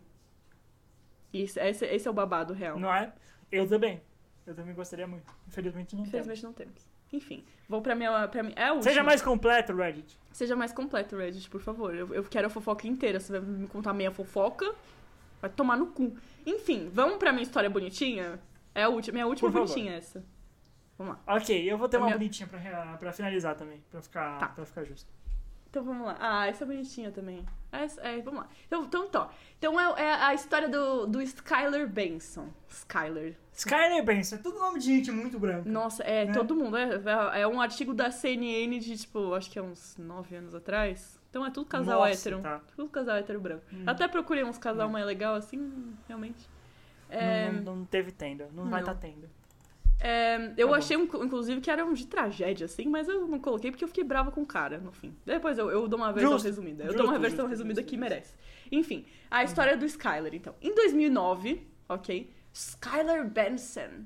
Isso, esse, esse é o babado real. Não é? Eu também. Eu também gostaria muito. Infelizmente não Infelizmente não temos. Enfim, vou pra minha. Pra minha é a última. Seja mais completo, Reddit. Seja mais completo, Reddit, por favor. Eu, eu quero a fofoca inteira. Você vai me contar meia fofoca? Vai tomar no cu. Enfim, vamos pra minha história bonitinha? É a última, minha última bonitinha essa. Vamos lá. Ok, eu vou ter A uma minha- bonitinha pra, pra finalizar também, pra ficar, Tá. pra ficar justo. Então vamos lá. Ah, essa é bonitinha também. Essa, é, vamos lá. Então, então, então, então é, é a história do, do Skyler Benson. Skyler. Skyler Benson, é tudo nome de gente muito branca. Nossa, é, Né? todo mundo. É, é, é um artigo da CNN de, tipo, acho que é uns nove anos atrás. Então é tudo casal Nossa, hétero. tá. Tudo casal hétero branco. Hum. Até procurei uns casal mais legal assim, realmente. É, Não, não, não teve tenda, não, vai estar tendo. é, eu Tá achei, um, inclusive, que era um de tragédia, assim, mas eu não coloquei porque eu fiquei brava com o cara, no fim. Depois eu, eu dou uma versão Justo, resumida. Eu justo, dou uma versão justo, resumida que merece. Enfim, a história do Skyler, então. Em 2009, ok? Skyler Benson,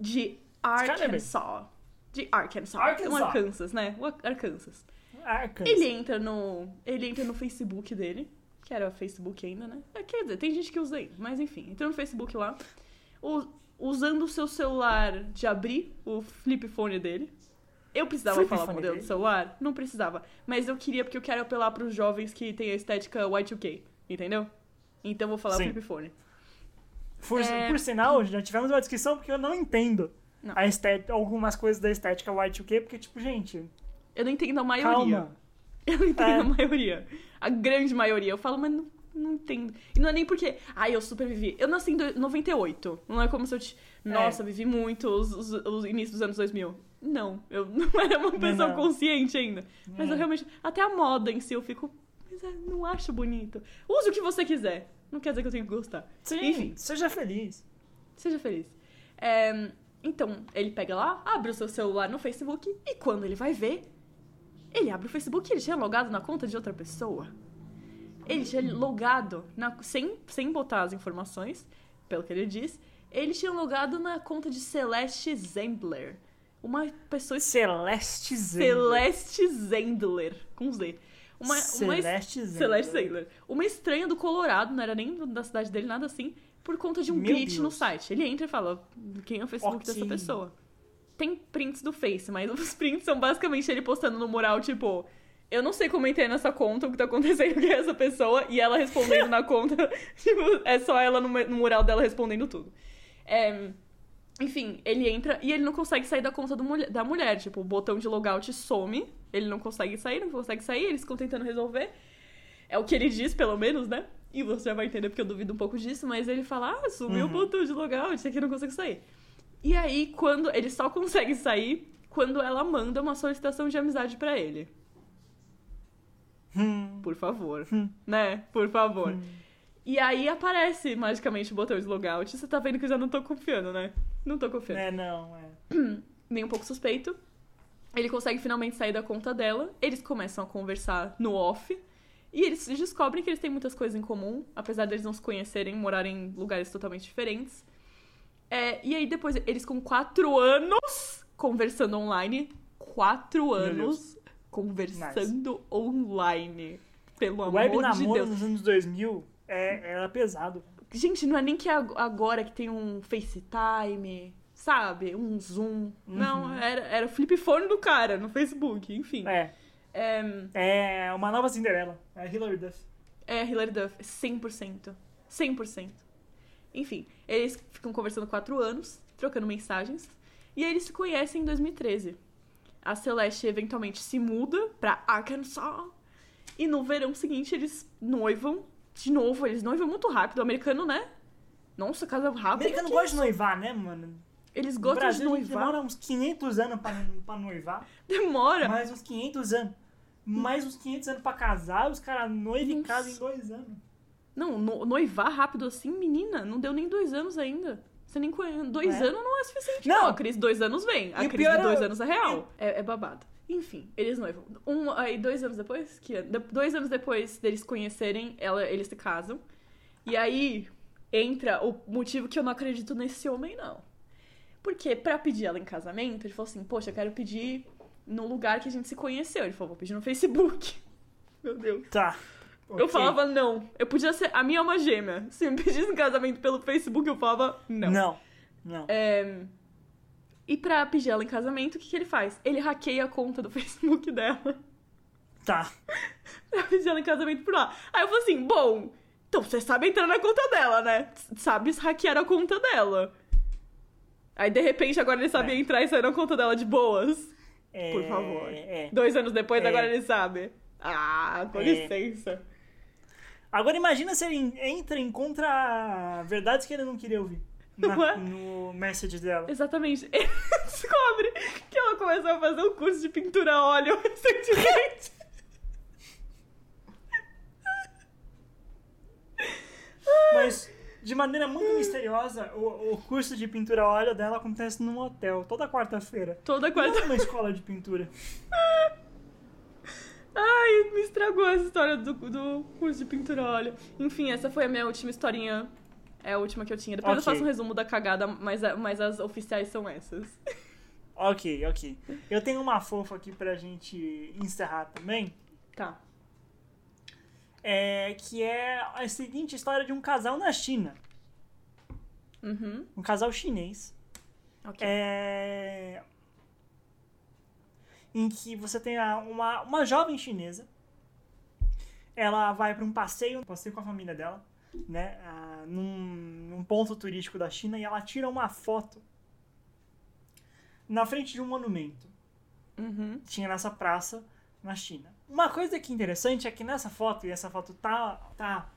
de Arkansas. De Arkansas. Arkansas. Um Arkansas, né? O Ar- Arkansas. Ele entra no. Ele entra no Facebook dele. Que era Facebook ainda, né? É, quer dizer, tem gente que usa ainda, mas enfim, entrou no Facebook lá. usando o seu celular de abrir o flip phone dele. Eu precisava Flip falar o modelo dele? do celular? Não precisava. Mas eu queria porque eu quero apelar pros jovens que têm a estética Y2K, entendeu? Então eu vou falar Sim. flip phone. Por, É. por sinal, já tivemos uma discussão porque eu não entendo Não. a estética, algumas coisas da estética Y2K, porque, tipo, gente, Eu não entendo a maioria. calma. <laughs> Eu não entendo É. a maioria. A grande maioria. Eu falo, mas não, não entendo. E não é nem porque, ai, eu supervivi. Eu nasci em do- 98. Não é como se eu. Te... Nossa, vivi muito os, os, os inícios dos anos 2000. Não, eu <laughs> não era uma pessoa Não. consciente ainda. Mas É. eu realmente. Até a moda em si eu fico. Mas é, não acho bonito. Use o que você quiser. Não quer dizer que eu tenho que gostar. Sim, Enfim. seja feliz. Seja feliz. É, então, ele pega lá, abre o seu celular no Facebook e quando ele vai ver, ele abre o Facebook e ele tinha logado na conta de outra pessoa. Ele tinha logado, na- sem, sem botar as informações, pelo que ele diz, ele tinha logado na conta de Celeste Zendler. Uma pessoa. Celeste Zendler. Celeste Zendler, com Z. Uma, uma, Celeste Zendler. Celeste Sailor. Uma estranha do Colorado, não era nem da cidade dele, nada assim, por conta de um Meu glitch no Deus. site. Ele entra e fala quem é o Facebook Ok. dessa pessoa. Tem prints do Face, mas <laughs> os prints são basicamente ele postando no mural, tipo, eu não sei como entrei nessa conta, o que tá acontecendo com essa pessoa, e ela respondendo na conta, <laughs> tipo, é só ela no, no mural dela respondendo tudo. É, enfim, ele entra e ele não consegue sair da conta mulher- da mulher. Tipo, o botão de logout some, ele não consegue sair, não consegue sair, eles ficam tentando resolver. É o que ele diz, pelo menos, né? E você já vai entender porque eu duvido um pouco disso, mas ele fala: Ah, sumiu o Uhum. botão de logout, isso aqui não consegue sair. E aí, quando ele só consegue sair quando ela manda uma solicitação de amizade pra ele. Hum, Por favor. Hum. Né? Por favor. hum. E aí aparece magicamente o botão de logout. Você tá vendo que eu já não tô confiando, né? Não tô confiando. É, não, é. <clears throat> nem um pouco suspeito. Ele consegue finalmente sair da conta dela. Eles começam a conversar no off. E eles descobrem que eles têm muitas coisas em comum, apesar deles não se conhecerem, morarem em lugares totalmente diferentes. É, e aí depois, eles com quatro anos conversando online. Quatro anos conversando online. Pelo amor Web de namoro Deus. nos anos 2000 é, era pesado. Gente, não é nem que ag- agora que tem um FaceTime, sabe? Um Zoom. Não, era, era o flip phone do cara no Facebook, enfim. É, É, é uma nova Cinderela. É Hilary Duff. é Hilary Duff, 100%. 100%. Enfim, eles ficam conversando quatro anos, trocando mensagens, e aí eles se conhecem em 2013. A Celeste eventualmente se muda pra Arkansas, e no verão seguinte eles noivam de novo. Eles noivam muito rápido. O americano, né? Nossa, casa O rápido. americano gosta de noivar, né, mano? Eles gostam Brasil, de noivar. demora uns 500 anos pra, pra noivar. Demora. Mais uns 500 anos. Mais uns 500 anos pra casar, os caras noivam e casam em dois anos. Não, no- noivar rápido assim, menina, não deu nem dois anos ainda. Você nem conhece. Dois É. anos não é suficiente. Não. Não, a crise dois anos vem. A crise de dois é- anos é real. É, é babado. Enfim, eles noivam. Um, aí, dois anos depois? Que dois anos depois deles conhecerem, ela, eles se casam. E aí entra o motivo que eu não acredito nesse homem, não. Porque pra pedir ela em casamento, ele falou assim: Poxa, eu quero pedir no lugar que a gente se conheceu. Ele falou: Vou pedir no Facebook. <laughs> Meu Deus. Tá. Eu ok. falava não. Eu podia ser a minha alma gêmea. Se me pedisse em casamento pelo Facebook, eu falava não. Não. Não. É, E pra pedir ela em casamento, o que, que ele faz? Ele hackeia a conta do <laughs> Facebook dela Tá. <laughs> pra pedir ela em casamento por lá. Aí eu falei assim, bom, então você sabe entrar na conta dela, né? Sabe hackear a conta dela. Aí, de repente, agora ele sabia É. entrar e sair na conta dela de boas. É, Por favor. É. Dois anos depois, É. agora ele sabe. Ah, com É. licença. Agora imagina se ele entra em contra verdades que ele não queria ouvir. na- no message dela. Exatamente. <laughs> Ele descobre que ela começou a fazer um curso de pintura a óleo <laughs> recentemente. Mas, de maneira muito misteriosa, o, o curso de pintura a óleo dela acontece num hotel, toda quarta-feira. Toda Não quarta. é uma escola de pintura. <laughs> Ai, me estragou essa história do, do curso de pintura a óleo. Enfim, essa foi a minha última historinha. É a última que eu tinha. Depois eu Ok. faço um resumo da cagada, mas, a- mas as oficiais são essas. <laughs> Ok, ok. Eu tenho uma fofa aqui pra gente encerrar também. Tá. É, que é a seguinte história de um casal na China. Uhum. Um casal chinês. Ok. É, em que você tem uma, uma jovem chinesa. Ela vai para um passeio, um passeio com a família dela, né? ah, num, num ponto turístico da China e ela tira uma foto na frente de um monumento. Uhum. Tinha nessa praça na China. Uma coisa que é interessante é que nessa foto, e essa foto tá. tá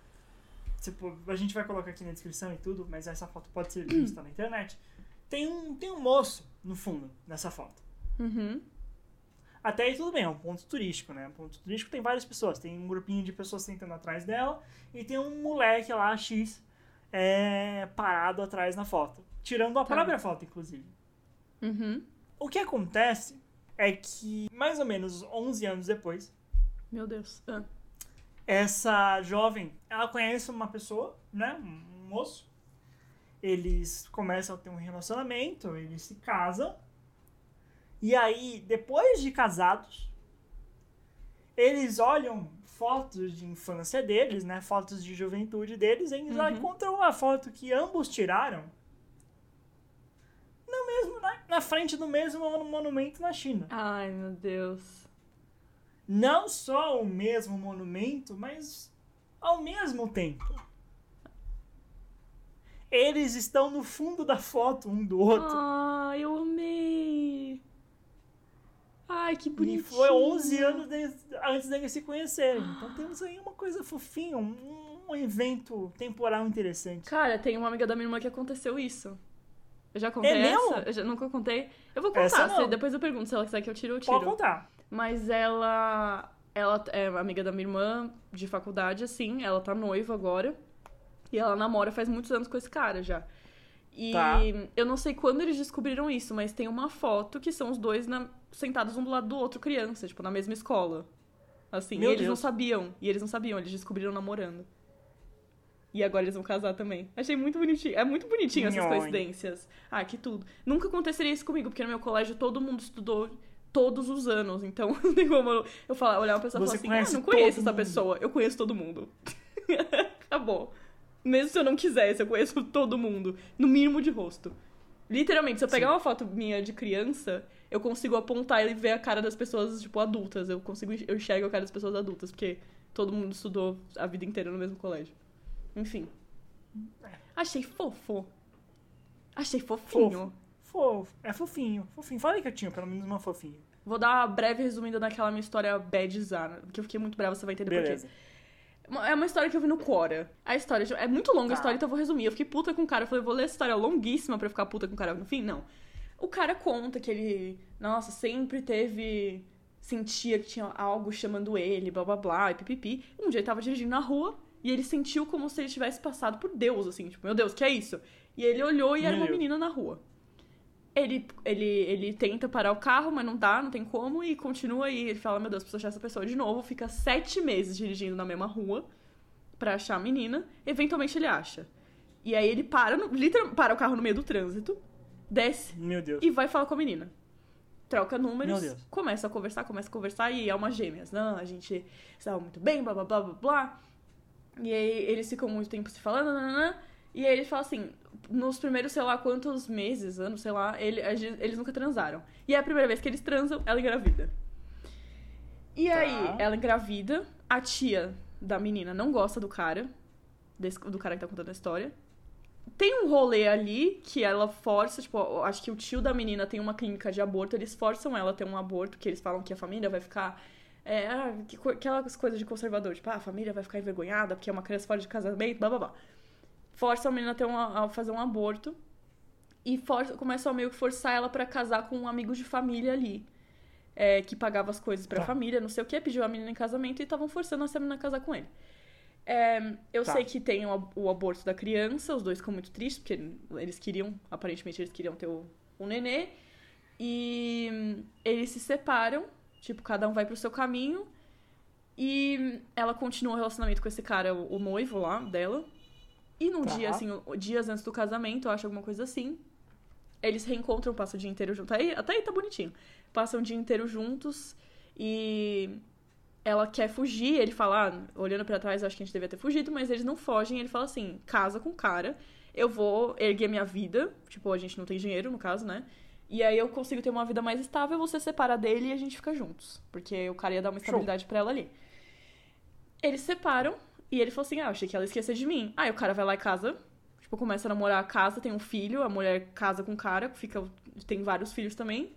tipo, a gente vai colocar aqui na descrição e tudo, mas essa foto pode ser vista na internet. Tem um, tem um moço no fundo dessa foto. Uhum. Até aí tudo bem, é um ponto turístico, né? Um ponto turístico tem várias pessoas. Tem um grupinho de pessoas sentando atrás dela e tem um moleque lá, X, é, parado atrás na foto. Tirando a Tá. própria foto, inclusive. Uhum. O que acontece é que, mais ou menos 11 anos depois, Meu Deus. Ah. essa jovem, ela conhece uma pessoa, né? Um moço. Eles começam a ter um relacionamento, eles se casam. E aí, depois de casados, eles olham fotos de infância deles, né? Fotos de juventude deles, e eles Uhum. encontram uma foto que ambos tiraram no mesmo, na, na frente do mesmo monumento na China. Ai, meu Deus. Não só o mesmo monumento, mas ao mesmo tempo. Eles estão no fundo da foto um do outro. Ai, eu amei. Ai, que e bonitinho. foi 11 anos de- antes deles se conhecerem. Então temos aí uma coisa fofinha, um, um evento temporal interessante. Cara, tem uma amiga da minha irmã que aconteceu isso. Eu já contei É essa? Eu já, nunca contei. Eu vou contar, se- depois eu pergunto se ela quiser que eu tire, eu tiro. Pode contar. Mas ela. Ela é amiga da minha irmã de faculdade, assim. Ela tá noiva agora. E ela namora faz muitos anos com esse cara já. E Tá. eu não sei quando eles descobriram isso, mas tem uma foto que são os dois na- sentados um do lado do outro, criança, tipo, na mesma escola. Assim, Meu e eles Deus. não sabiam. E eles não sabiam, eles descobriram namorando. E agora eles vão casar também. Achei muito bonitinho. É muito bonitinho essas Nhoi. coincidências. Ah, que tudo. Nunca aconteceria isso comigo, porque no meu colégio todo mundo estudou todos os anos. Então, <laughs> não tem como eu, falar, olhar uma pessoa e falar assim, ah, não conheço essa mundo." pessoa. Eu conheço todo mundo. <laughs> Acabou. Mesmo se eu não quisesse, eu conheço todo mundo. No mínimo de rosto. Literalmente, se eu pegar Sim. uma foto minha de criança, eu consigo apontar e ver a cara das pessoas, tipo, adultas. Eu consigo, eu enxergo a cara das pessoas adultas, porque todo mundo estudou a vida inteira no mesmo colégio. Enfim. Achei fofo. Achei fofinho. Fofo. É fofinho. Fofinho. Falei que eu tinha pelo menos uma fofinha. Vou dar uma breve resumida daquela minha história badzana, que eu fiquei muito brava, você vai entender Beleza. por quê. É uma história que eu vi no Quora. A história é muito longa Tá. a história, então eu vou resumir. Eu fiquei puta com o cara. Eu falei, vou ler essa história longuíssima pra eu ficar puta com o cara no fim? Não. O cara conta que ele, nossa, sempre teve. Sentia que tinha algo chamando ele, blá blá blá, e pipipi. Um dia ele tava dirigindo na rua e ele sentiu como se ele tivesse passado por Deus, assim, tipo, meu Deus, que é isso? E ele olhou e era Meu uma Deus. menina na rua. Ele, ele, ele tenta parar o carro, mas não dá, não tem como, e continua aí. Ele fala, meu Deus, preciso achar essa pessoa de novo. Fica sete meses dirigindo na mesma rua pra achar a menina. Eventualmente ele acha. E aí ele para, no, literal, para o carro no meio do trânsito, desce e vai falar com a menina. Troca números, começa a conversar, começa a conversar, e é uma gêmeas. Não, a gente estava muito bem, blá blá blá blá blá. E aí eles ficam muito tempo se falando, nananã, E aí ele fala assim, nos primeiros, sei lá, quantos meses, anos, sei lá, ele, eles nunca transaram. E é a primeira vez que eles transam, ela engravida. E Tá. aí, ela engravida, a tia da menina não gosta do cara, desse- do cara que tá contando a história. Tem um rolê ali que ela força, tipo, acho que o tio da menina tem uma clínica de aborto, eles forçam ela a ter um aborto, que eles falam que a família vai ficar. É, ah, que aquelas coisas de conservador, tipo, ah, a família vai ficar envergonhada porque é uma criança fora de casamento, blá blá blá. Força a menina a, ter a fazer um aborto e força, começa a meio que forçar ela pra casar com um amigo de família ali. é, que pagava as coisas pra Tá. família, não sei o que, pediu a menina em casamento e estavam forçando essa menina a casar com ele. É, eu Tá. sei que tem o, o aborto da criança, os dois ficam muito tristes, porque eles queriam, aparentemente eles queriam ter o, o nenê. E eles se separam, tipo, cada um vai pro seu caminho. E ela continua o relacionamento com esse cara, o, o noivo lá dela. E num Tá. dia, assim, dias antes do casamento, eu acho alguma coisa assim. Eles reencontram, passam o dia inteiro juntos. Aí, até aí tá bonitinho. Passam o dia inteiro juntos e ela quer fugir. Ele fala, ah, olhando pra trás, eu acho que a gente devia ter fugido, mas eles não fogem. Ele fala assim: casa com o cara, eu vou erguer minha vida. Tipo, a gente não tem dinheiro, no caso, né? E aí eu consigo ter uma vida mais estável, você separa dele e a gente fica juntos. Porque o cara ia dar uma estabilidade pra ela ali. Eles separam e ele falou assim: Ah, eu achei que ela ia esquecer de mim. Aí o cara vai lá e casa. Tipo, começa a namorar, casa, tem um filho, a mulher casa com o cara, fica, tem vários filhos também.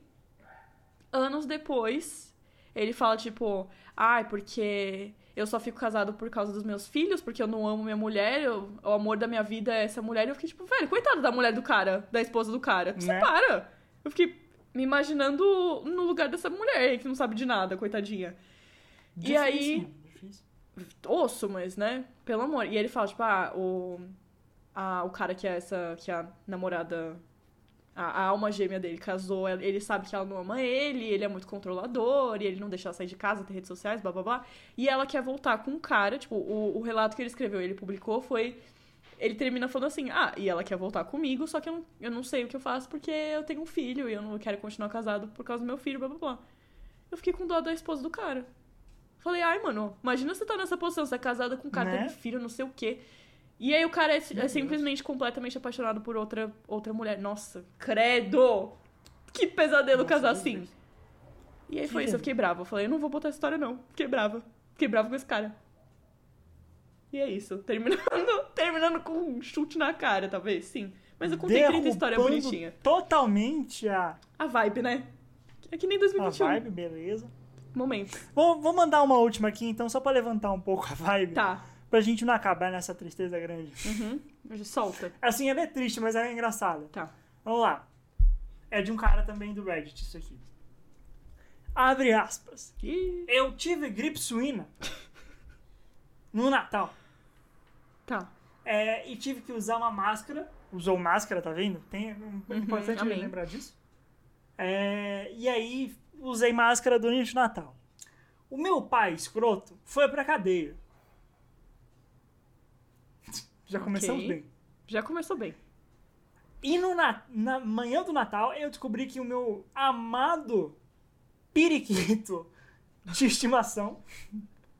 Anos depois, ele fala, tipo, ai, porque eu só fico casado por causa dos meus filhos, porque eu não amo minha mulher, eu- o amor da minha vida é essa mulher. E eu fiquei, tipo, velho, coitada da mulher do cara, da esposa do cara. Né? Separa! Eu fiquei me imaginando no lugar dessa mulher aí, que não sabe de nada, coitadinha. E aí- Difícil, mano, difícil. Osso, mas, né? Pelo amor. E ele fala, tipo, ah, o, a, o cara que é essa, que é a namorada, a, a alma gêmea dele casou, ele sabe que ela não ama ele, ele é muito controlador, e ele não deixa ela sair de casa, ter redes sociais, blá blá blá. E ela quer voltar com um cara, tipo, o, o relato que ele escreveu, ele publicou, foi. Ele termina falando assim, ah, e ela quer voltar comigo, só que eu não, eu não sei o que eu faço porque eu tenho um filho e eu não quero continuar casado por causa do meu filho, blá blá blá. Eu fiquei com dó da esposa do cara. Falei, ai, mano, imagina você tá nessa posição, você é casada com um cara, Né? teve filho, não sei o quê. E aí o cara é, é simplesmente completamente apaixonado por outra, outra mulher. Nossa, credo! Que pesadelo Nossa, casar assim. Deus. E aí Que foi isso, eu fiquei brava. Eu falei, eu não vou botar essa história não. Fiquei brava. Fiquei brava com esse cara. E é isso. Terminando, <laughs> terminando com um chute na cara, talvez, sim. Mas eu contei 30 histórias Derrubando bonitinhas. Totalmente a, A vibe, né? É que nem a 2021. vibe, beleza. Momentos. Vou, vou mandar uma última aqui, então, só pra levantar um pouco a vibe. Tá. Pra gente não acabar nessa tristeza grande. Uhum. Solta. Assim, ela é triste, mas ela é engraçada. Tá. Vamos lá. É de um cara também do Reddit, isso aqui. Abre aspas. Ih, Eu tive gripe suína <laughs> no Natal. tá. É, e tive que usar uma máscara. Usou máscara, tá vendo? Tem, é importante amém. lembrar disso. É, e aí, usei máscara durante o Natal. O meu pai, escroto, foi pra cadeia. <laughs> Já começamos Ok. bem. Já começou bem. E no na, na manhã do Natal, eu descobri que o meu amado periquito de estimação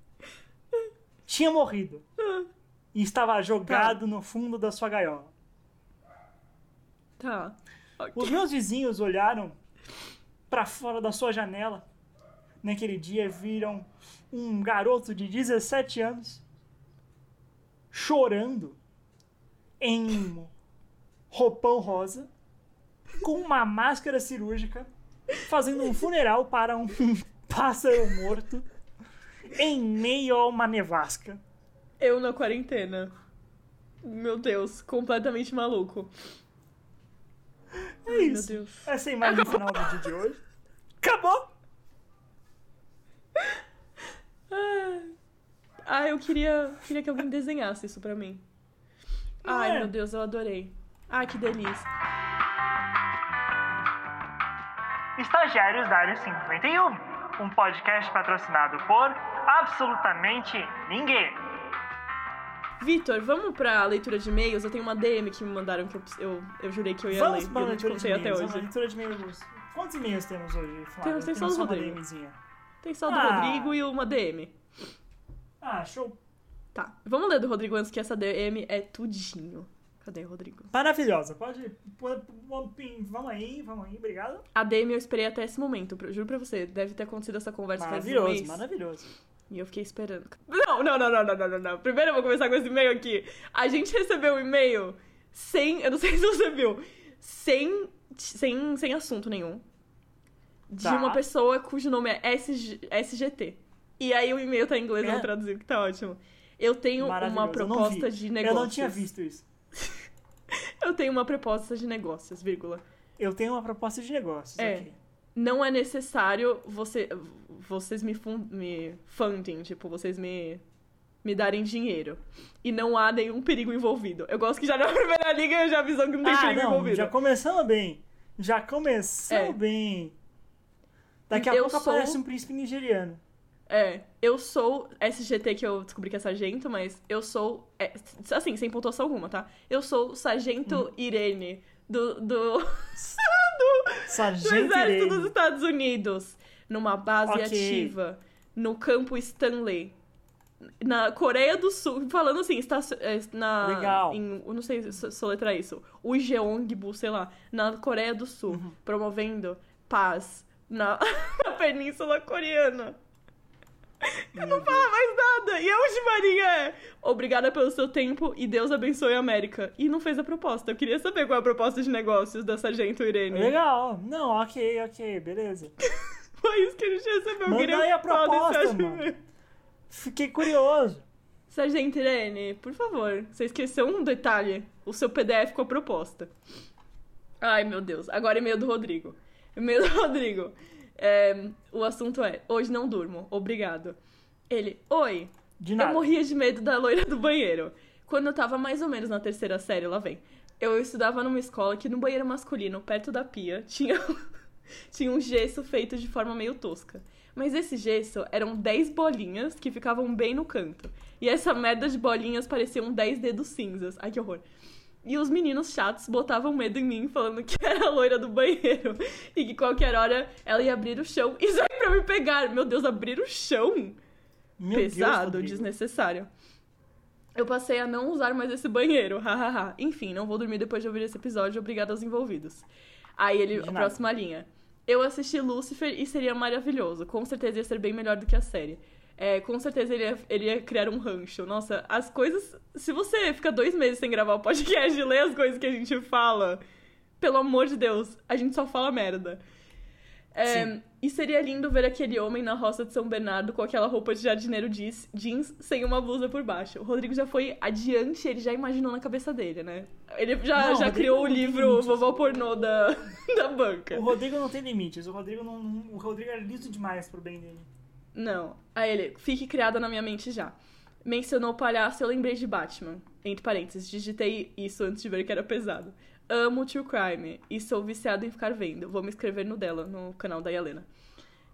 <laughs> tinha morrido. E estava jogado no fundo da sua gaiola. Tá. Ok. Os meus vizinhos olharam pra fora da sua janela naquele dia viram um garoto de 17 anos chorando em um roupão rosa com uma máscara cirúrgica fazendo um funeral para um <laughs> pássaro morto em meio a uma nevasca. Eu na quarentena. Meu Deus, completamente maluco. É Ai, isso. Meu Deus. Essa é a imagem final do vídeo de hoje. Acabou! Ah, eu queria, queria que alguém desenhasse isso pra mim. Não Ai, é? meu Deus, eu adorei. Ai, que delícia. Estagiários da Área 51, um podcast patrocinado por absolutamente ninguém. Vitor, vamos pra leitura de e-mails? Eu tenho uma DM que me mandaram que eu, eu, eu jurei que eu ia Vamos ler. para e a eu não te contei até. Vamos hoje. leitura de e-mails. Quantos e-mails temos hoje, Flávia? Temos- tem só do uma Rodrigo. DMzinha. Tem só do Ah. Rodrigo e uma DM. Ah, show. Tá. Vamos ler do Rodrigo antes que essa DM é tudinho. Cadê, Rodrigo? Maravilhosa. Pode. Vamos aí, vamos aí, obrigado. A DM eu esperei até esse momento. pra- Juro pra você, deve ter acontecido essa conversa faz um Maravilhoso, mês. maravilhoso. E eu fiquei esperando. Não, não, não, não, não, não, não. Primeiro eu vou começar com esse e-mail aqui. A gente recebeu um e-mail sem. Eu não sei se você viu. Sem. Sem, sem assunto nenhum. De Tá. uma pessoa cujo nome é SG, SGT. E aí o e-mail tá em inglês, eu É. vou traduzir, que tá ótimo. Eu tenho uma eu proposta de Eu negócios. não tinha visto isso. <laughs> Eu tenho uma proposta de negócios, vírgula. Eu tenho uma proposta de negócios É. aqui. Não é necessário você, vocês me, fun, me funding, tipo, vocês me, me darem dinheiro. E não há nenhum perigo envolvido. Eu gosto que já na <laughs> primeira liga já avisou que não tem Ah, perigo não, envolvido. já começamos bem. Já começamos É. bem. Daqui a Eu pouco sou- aparece um príncipe nigeriano. É, eu sou SGT, que eu descobri que é sargento, mas eu sou. é, assim, sem pontuação alguma, tá? Eu sou o sargento Uhum. Irene do, do, <laughs> do exército dos. Estados Unidos. Numa base Ok. ativa. No campo Stanley. Na Coreia do Sul, falando assim, está é, na. Legal. Em, não sei se soletrar isso. O Jeongbu, sei lá, na Coreia do Sul, Uhum. promovendo paz na, <laughs> na Península Coreana. <laughs> Eu não falo mais nada. E a última linha é: Obrigada pelo seu tempo e Deus abençoe a América. E não fez a proposta. Eu queria saber qual é a proposta de negócios da Sargento Irene. Legal. Não, ok, ok, beleza. <laughs> Foi isso que a gente recebeu. Eu Manda queria aí a proposta, mano. Fiquei curioso. Sargento Irene, por favor, você esqueceu um detalhe: o seu PDF com a proposta. Ai, meu Deus. Agora e-mail do Rodrigo. E-mail do <laughs> Rodrigo. É, o assunto é: Hoje não durmo, obrigado. Ele, oi, De nada. eu morria de medo da loira do banheiro. Quando eu tava mais ou menos na terceira série, lá vem. Eu estudava numa escola que no banheiro masculino, perto da pia, <laughs> tinha, tinha um gesso feito de forma meio tosca. Mas esse gesso eram 10 bolinhas que ficavam bem no canto. E essa merda de bolinhas pareciam 10 dedos cinzas. Ai, que horror. E os meninos chatos botavam medo em mim, falando que <laughs> era a loira do banheiro. E que qualquer hora ela ia abrir o chão e sair pra me pegar. Meu Deus, abrir o chão? Meu Deus, pesado, Rodrigo. desnecessário. Eu passei a não usar mais esse banheiro, hahaha. Enfim, não vou dormir depois de ouvir esse episódio, obrigada aos envolvidos. Aí ele, a próxima linha. Eu assisti Lucifer e seria maravilhoso. Com certeza ia ser bem melhor do que a série. É, com certeza ele ia, ele ia criar um rancho. Nossa, as coisas. Se você fica dois meses sem gravar o podcast <laughs> e ler as coisas que a gente fala, pelo amor de Deus, a gente só fala merda. É, e seria lindo ver aquele homem na roça de São Bernardo com aquela roupa de jardineiro jeans, jeans sem uma blusa por baixo. O Rodrigo já foi adiante, ele já imaginou na cabeça dele, né? Ele já, Não, já Rodrigo criou o livro limites. Vovó Pornô da, <laughs> da banca. O Rodrigo não tem limites. O Rodrigo não. O Rodrigo é liso demais pro bem dele. Não. Aí ele, fique criada na minha mente já. Mencionou o palhaço, eu lembrei de Batman. Entre parênteses, digitei isso antes de ver que era pesado. Amo True Crime e sou viciado em ficar vendo. Vou me inscrever no dela, no canal da Helena.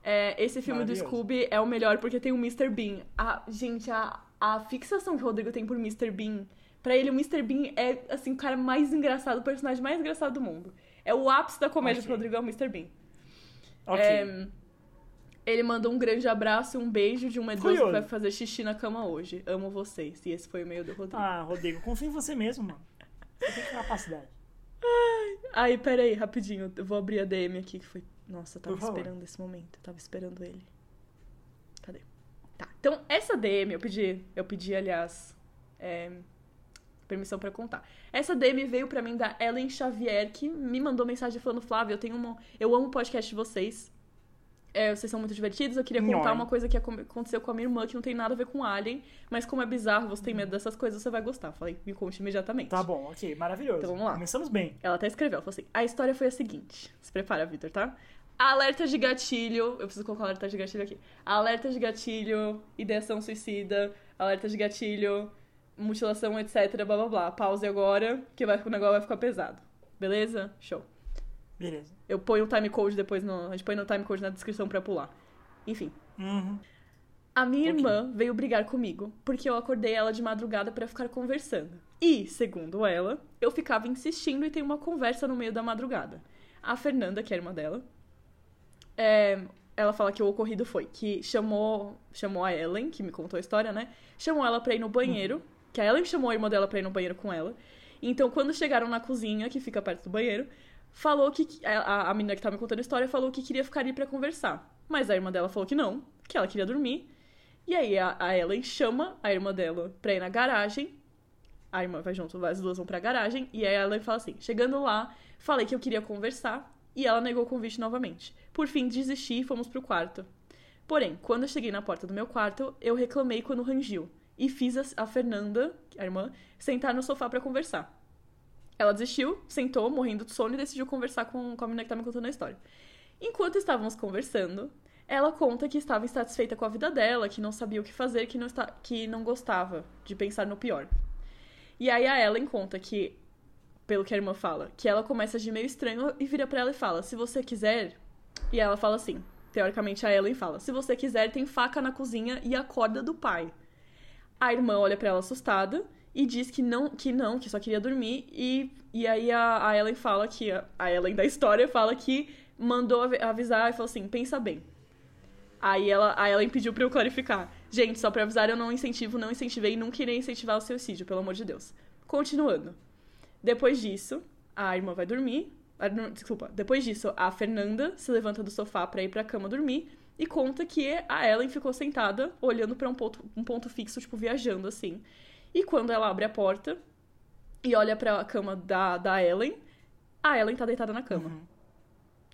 É, esse filme do. Scooby é o melhor porque tem o Mr. Bean. A, gente, a, a fixação que o Rodrigo tem por Mr. Bean, pra ele o Mr. Bean é, assim, o cara mais engraçado, o personagem mais engraçado do mundo. É o ápice da comédia Ok. pro Rodrigo, é o Mr. Bean. Ok. É, ele manda um grande abraço e um beijo de um medroso que vai fazer xixi na cama hoje. Amo vocês. E esse foi o e-mail do Rodrigo. Ah, Rodrigo, confia em você mesmo, mano. Você tem capacidade. Ai, peraí, rapidinho. Eu vou abrir a DM aqui que foi. Nossa, eu tava esperando esse momento. Eu tava esperando ele. Cadê? Tá. Então, essa DM eu pedi. Eu pedi, aliás. é, permissão pra contar. Essa DM veio pra mim da Ellen Xavier, que me mandou mensagem falando: Flávia, eu tenho uma. Eu amo o podcast de vocês. É, vocês são muito divertidos. Eu queria contar uma coisa que aconteceu com a minha irmã que não tem nada a ver com Alien, mas como é bizarro, você tem medo dessas coisas, você vai gostar. Falei, me conte imediatamente. Tá bom, ok, maravilhoso. Então vamos lá. Começamos bem. Ela até escreveu, falou assim: a história foi a seguinte. Se prepara, Vitor, tá? Alerta de gatilho. Eu preciso colocar alerta de gatilho aqui. Alerta de gatilho, ideação suicida, alerta de gatilho, mutilação, etc. Blá blá blá. Pause agora, que vai, o negócio vai ficar pesado. Beleza? Show. Beleza. Eu ponho o timecode depois no. A gente põe no timecode na descrição pra pular. Enfim. Uhum. A minha Ok. irmã veio brigar comigo porque eu acordei ela de madrugada pra ficar conversando. E, segundo ela, eu ficava insistindo em ter uma conversa no meio da madrugada. A Fernanda, que é irmã dela, é, ela fala que o ocorrido foi que chamou, chamou a Ellen, que me contou a história, né? Chamou ela pra ir no banheiro, que a Ellen chamou a irmã dela pra ir no banheiro com ela. Então, quando chegaram na cozinha, que fica perto do banheiro, falou que. A, a menina que tava me contando a história falou que queria ficar ali pra conversar. Mas a irmã dela falou que não, que ela queria dormir. E aí a, a Ellen chama a irmã dela pra ir na garagem. A irmã vai junto, as duas vão pra garagem. E aí a Ellen fala assim: chegando lá, falei que eu queria conversar. E ela negou o convite novamente. Por fim, desisti e fomos pro quarto. Porém, quando eu cheguei na porta do meu quarto, eu reclamei quando rangiu. E fiz a, a Fernanda, a irmã, sentar no sofá pra conversar. Ela desistiu, sentou, morrendo de sono, e decidiu conversar com, com a menina que tá me contando a história. Enquanto estávamos conversando, ela conta que estava insatisfeita com a vida dela, que não sabia o que fazer, que não, está, que não gostava de pensar no pior. E aí a Ellen conta que, pelo que a irmã fala, que ela começa agir meio estranho e vira para ela e fala: Se você quiser. E ela fala assim: Teoricamente a Ellen fala: Se você quiser, tem faca na cozinha e a corda do pai. A irmã olha para ela assustada e diz que não, que não, que só queria dormir. E, e aí a, a Ellen fala que. A, Ellen da história fala que mandou avisar e falou assim: pensa bem. Aí ela, a Ellen pediu pra eu clarificar. Gente, só pra avisar, eu não incentivo, não incentivei e nunca irei incentivar o suicídio, pelo amor de Deus. Continuando. Depois disso, a irmã vai dormir. A, desculpa. Depois disso, a Fernanda se levanta do sofá pra ir pra cama dormir e conta que a Ellen ficou sentada, olhando para um ponto, um ponto fixo, tipo, viajando assim. E quando ela abre a porta e olha pra cama da, da Ellen, a Ellen tá deitada na cama. Uhum.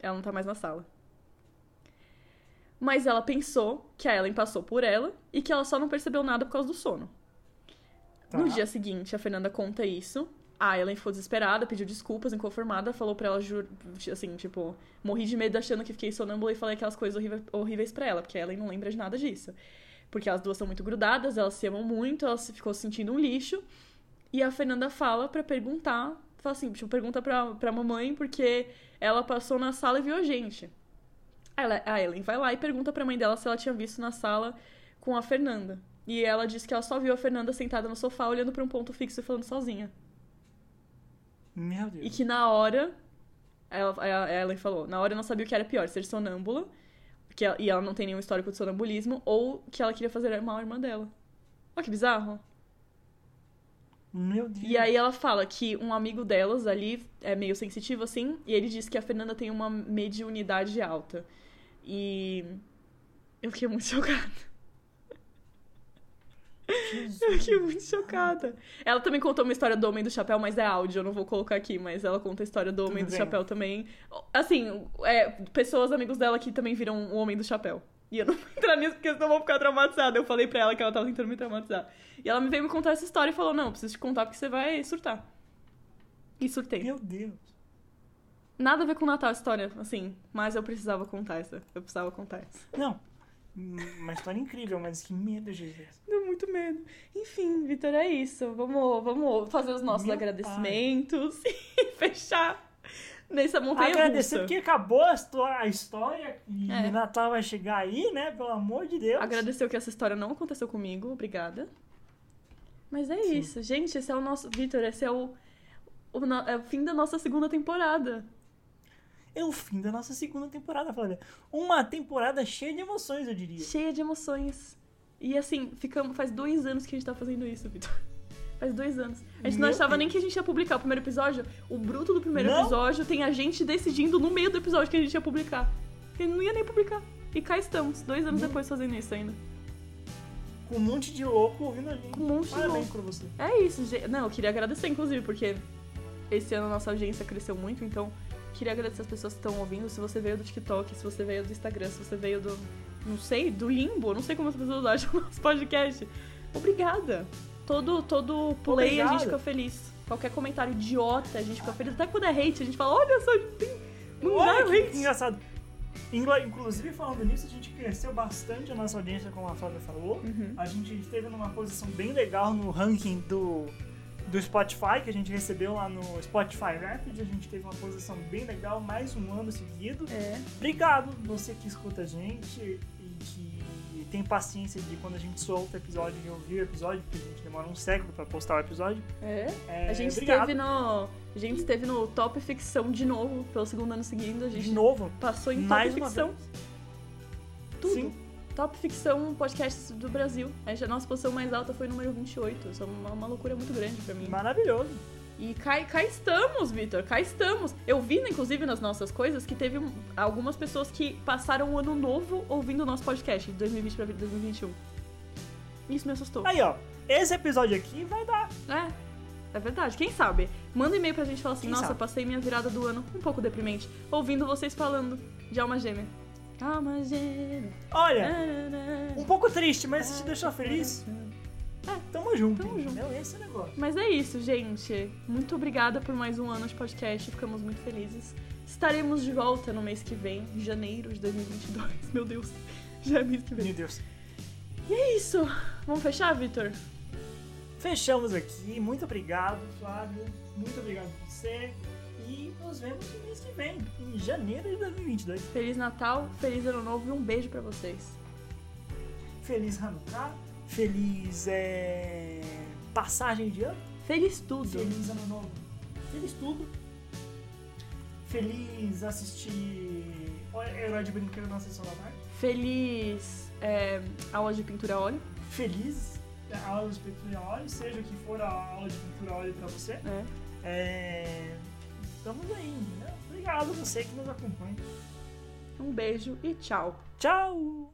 Ela não tá mais na sala. Mas ela pensou que a Ellen passou por ela e que ela só não percebeu nada por causa do sono. Tá. No dia seguinte, a Fernanda conta isso. A Ellen ficou desesperada, pediu desculpas, inconformada, falou pra ela, assim, tipo, morri de medo achando que fiquei sonâmbula e falei aquelas coisas horríveis, horríveis pra ela, porque a Ellen não lembra de nada disso. Porque as duas são muito grudadas, elas se amam muito, ela se ficou se sentindo um lixo. E a Fernanda fala pra perguntar, fala assim, tipo, pergunta pra, pra mamãe, porque ela passou na sala e viu a gente. Ela, a Ellen vai lá e pergunta pra mãe dela se ela tinha visto na sala com a Fernanda. E ela disse que ela só viu a Fernanda sentada no sofá, olhando pra um ponto fixo e falando sozinha. Meu Deus. E que na hora. Ela, a Ellen falou, na hora eu não sabia o que era pior, ser sonâmbula, que ela, e ela não tem nenhum histórico de sonambulismo, ou que ela queria fazer mal à irmã dela. Olha que bizarro. Meu Deus. E aí ela fala que um amigo delas ali é meio sensitivo assim, e ele diz que a Fernanda tem uma mediunidade alta. E eu fiquei muito <laughs> chocada. Jesus. Eu fiquei muito chocada. Ela também contou uma história do Homem do Chapéu, mas é áudio, eu não vou colocar aqui, mas ela conta a história do Homem Tudo do bem. Chapéu também. Assim, é, pessoas, amigos dela que também viram o Homem do Chapéu. E eu não vou entrar nisso porque senão eu vou ficar traumatizada. Eu falei pra ela que ela tava tentando me traumatizar. E ela me veio me contar essa história e falou: Não, preciso te contar porque você vai surtar. E surtei. Meu Deus. Nada a ver com o Natal a história, assim, mas eu precisava contar essa. Eu precisava contar essa. Não. Uma história incrível, mas que medo, Jesus. Deu muito medo. Enfim, Vitor, é isso. Vamos, vamos fazer os nossos Meu agradecimentos <laughs> e fechar nessa montanha Agradecer russa. porque acabou a histó- a história e É. o Natal vai chegar aí, né? Pelo amor de Deus. Agradecer que essa história não aconteceu comigo, obrigada. Mas é Sim. isso, gente. Esse é o nosso. Vitor, esse é o, o, é o fim da nossa segunda temporada. É o fim da nossa segunda temporada, Flávia. Uma temporada cheia de emoções, eu diria. Cheia de emoções. E assim, ficamos. Faz dois anos que a gente tá fazendo isso, Vitor. <laughs> Faz dois anos. A gente não Meu achava Deus. nem que a gente ia publicar o primeiro episódio. O bruto do primeiro Não. episódio tem a gente decidindo no meio do episódio que a gente ia publicar. Porque não ia nem publicar. E cá estamos, dois anos Não. depois fazendo isso ainda. Com um monte de louco ouvindo a gente. Com um monte de Parabéns louco. pra você. É isso, gente. Não, eu queria agradecer, inclusive, porque esse ano a nossa audiência cresceu muito, então queria agradecer as pessoas que estão ouvindo. Se você veio do TikTok, se você veio do Instagram, se você veio do. Não sei, do limbo, não sei como as pessoas <laughs> acham o nosso podcast. Obrigada. Todo, todo play a Obrigado. gente fica feliz. Qualquer comentário idiota, a gente fica feliz. Até quando é hate, a gente fala, olha só, tem... mandaram Olha que hate. engraçado. Inclusive, falando nisso, a gente cresceu bastante a nossa audiência, como a Flávia falou. Uhum. A gente esteve numa posição bem legal no ranking do, do Spotify, que a gente recebeu lá no Spotify Rapid. A gente teve uma posição bem legal, mais um ano seguido. É. Obrigado você que escuta a gente e que tem paciência de quando a gente solta o episódio e ouvir o episódio, porque a gente demora um século pra postar o episódio. É. É, A gente obrigado. esteve no. A gente esteve no top ficção de novo, pelo segundo ano seguindo. A gente De novo, passou em mais top uma ficção. vez. Tudo. Sim. Top ficção podcast do Brasil. A, nossa posição mais alta foi número 28. Isso é uma, uma loucura muito grande pra mim. Maravilhoso. E cá, cá estamos, Vitor, cá estamos. Eu vi, inclusive, nas nossas coisas que teve um- algumas pessoas que passaram o ano novo ouvindo o nosso podcast de 2020 pra 2021. Isso me assustou. Aí, ó. Esse episódio aqui vai dar. É, é verdade. Quem sabe? Manda um e-mail pra gente falar assim: Quem Nossa, sabe? passei minha virada do ano um pouco deprimente, ouvindo vocês falando de alma gêmea. Alma gêmea. Olha, um pouco triste, mas se te deixou feliz, tamo junto. Tamo junto. entendeu? Esse é o negócio. Mas é isso, gente. Muito obrigada por mais um ano de podcast. Ficamos muito felizes. Estaremos de volta no mês que vem, em janeiro de 2022. Meu Deus, já é mês que vem. Meu Deus. E é isso. Vamos fechar, Vitor? Fechamos aqui. Muito obrigado, Flávio. Muito obrigado por você. E nos vemos no mês que vem, em janeiro de 2022. Feliz Natal, feliz Ano Novo e um beijo pra vocês. Feliz Hanukkah. Feliz é... passagem de ano. Feliz tudo. Feliz ano novo. Feliz tudo. Feliz assistir Herói de Brinquedo na sessão da tarde. Feliz é, aula de pintura a óleo. Feliz a aula de pintura a óleo, seja o que for a aula de pintura a óleo pra você. né? É... Estamos aí, né? Obrigado a você que nos acompanha. Um beijo e tchau. Tchau!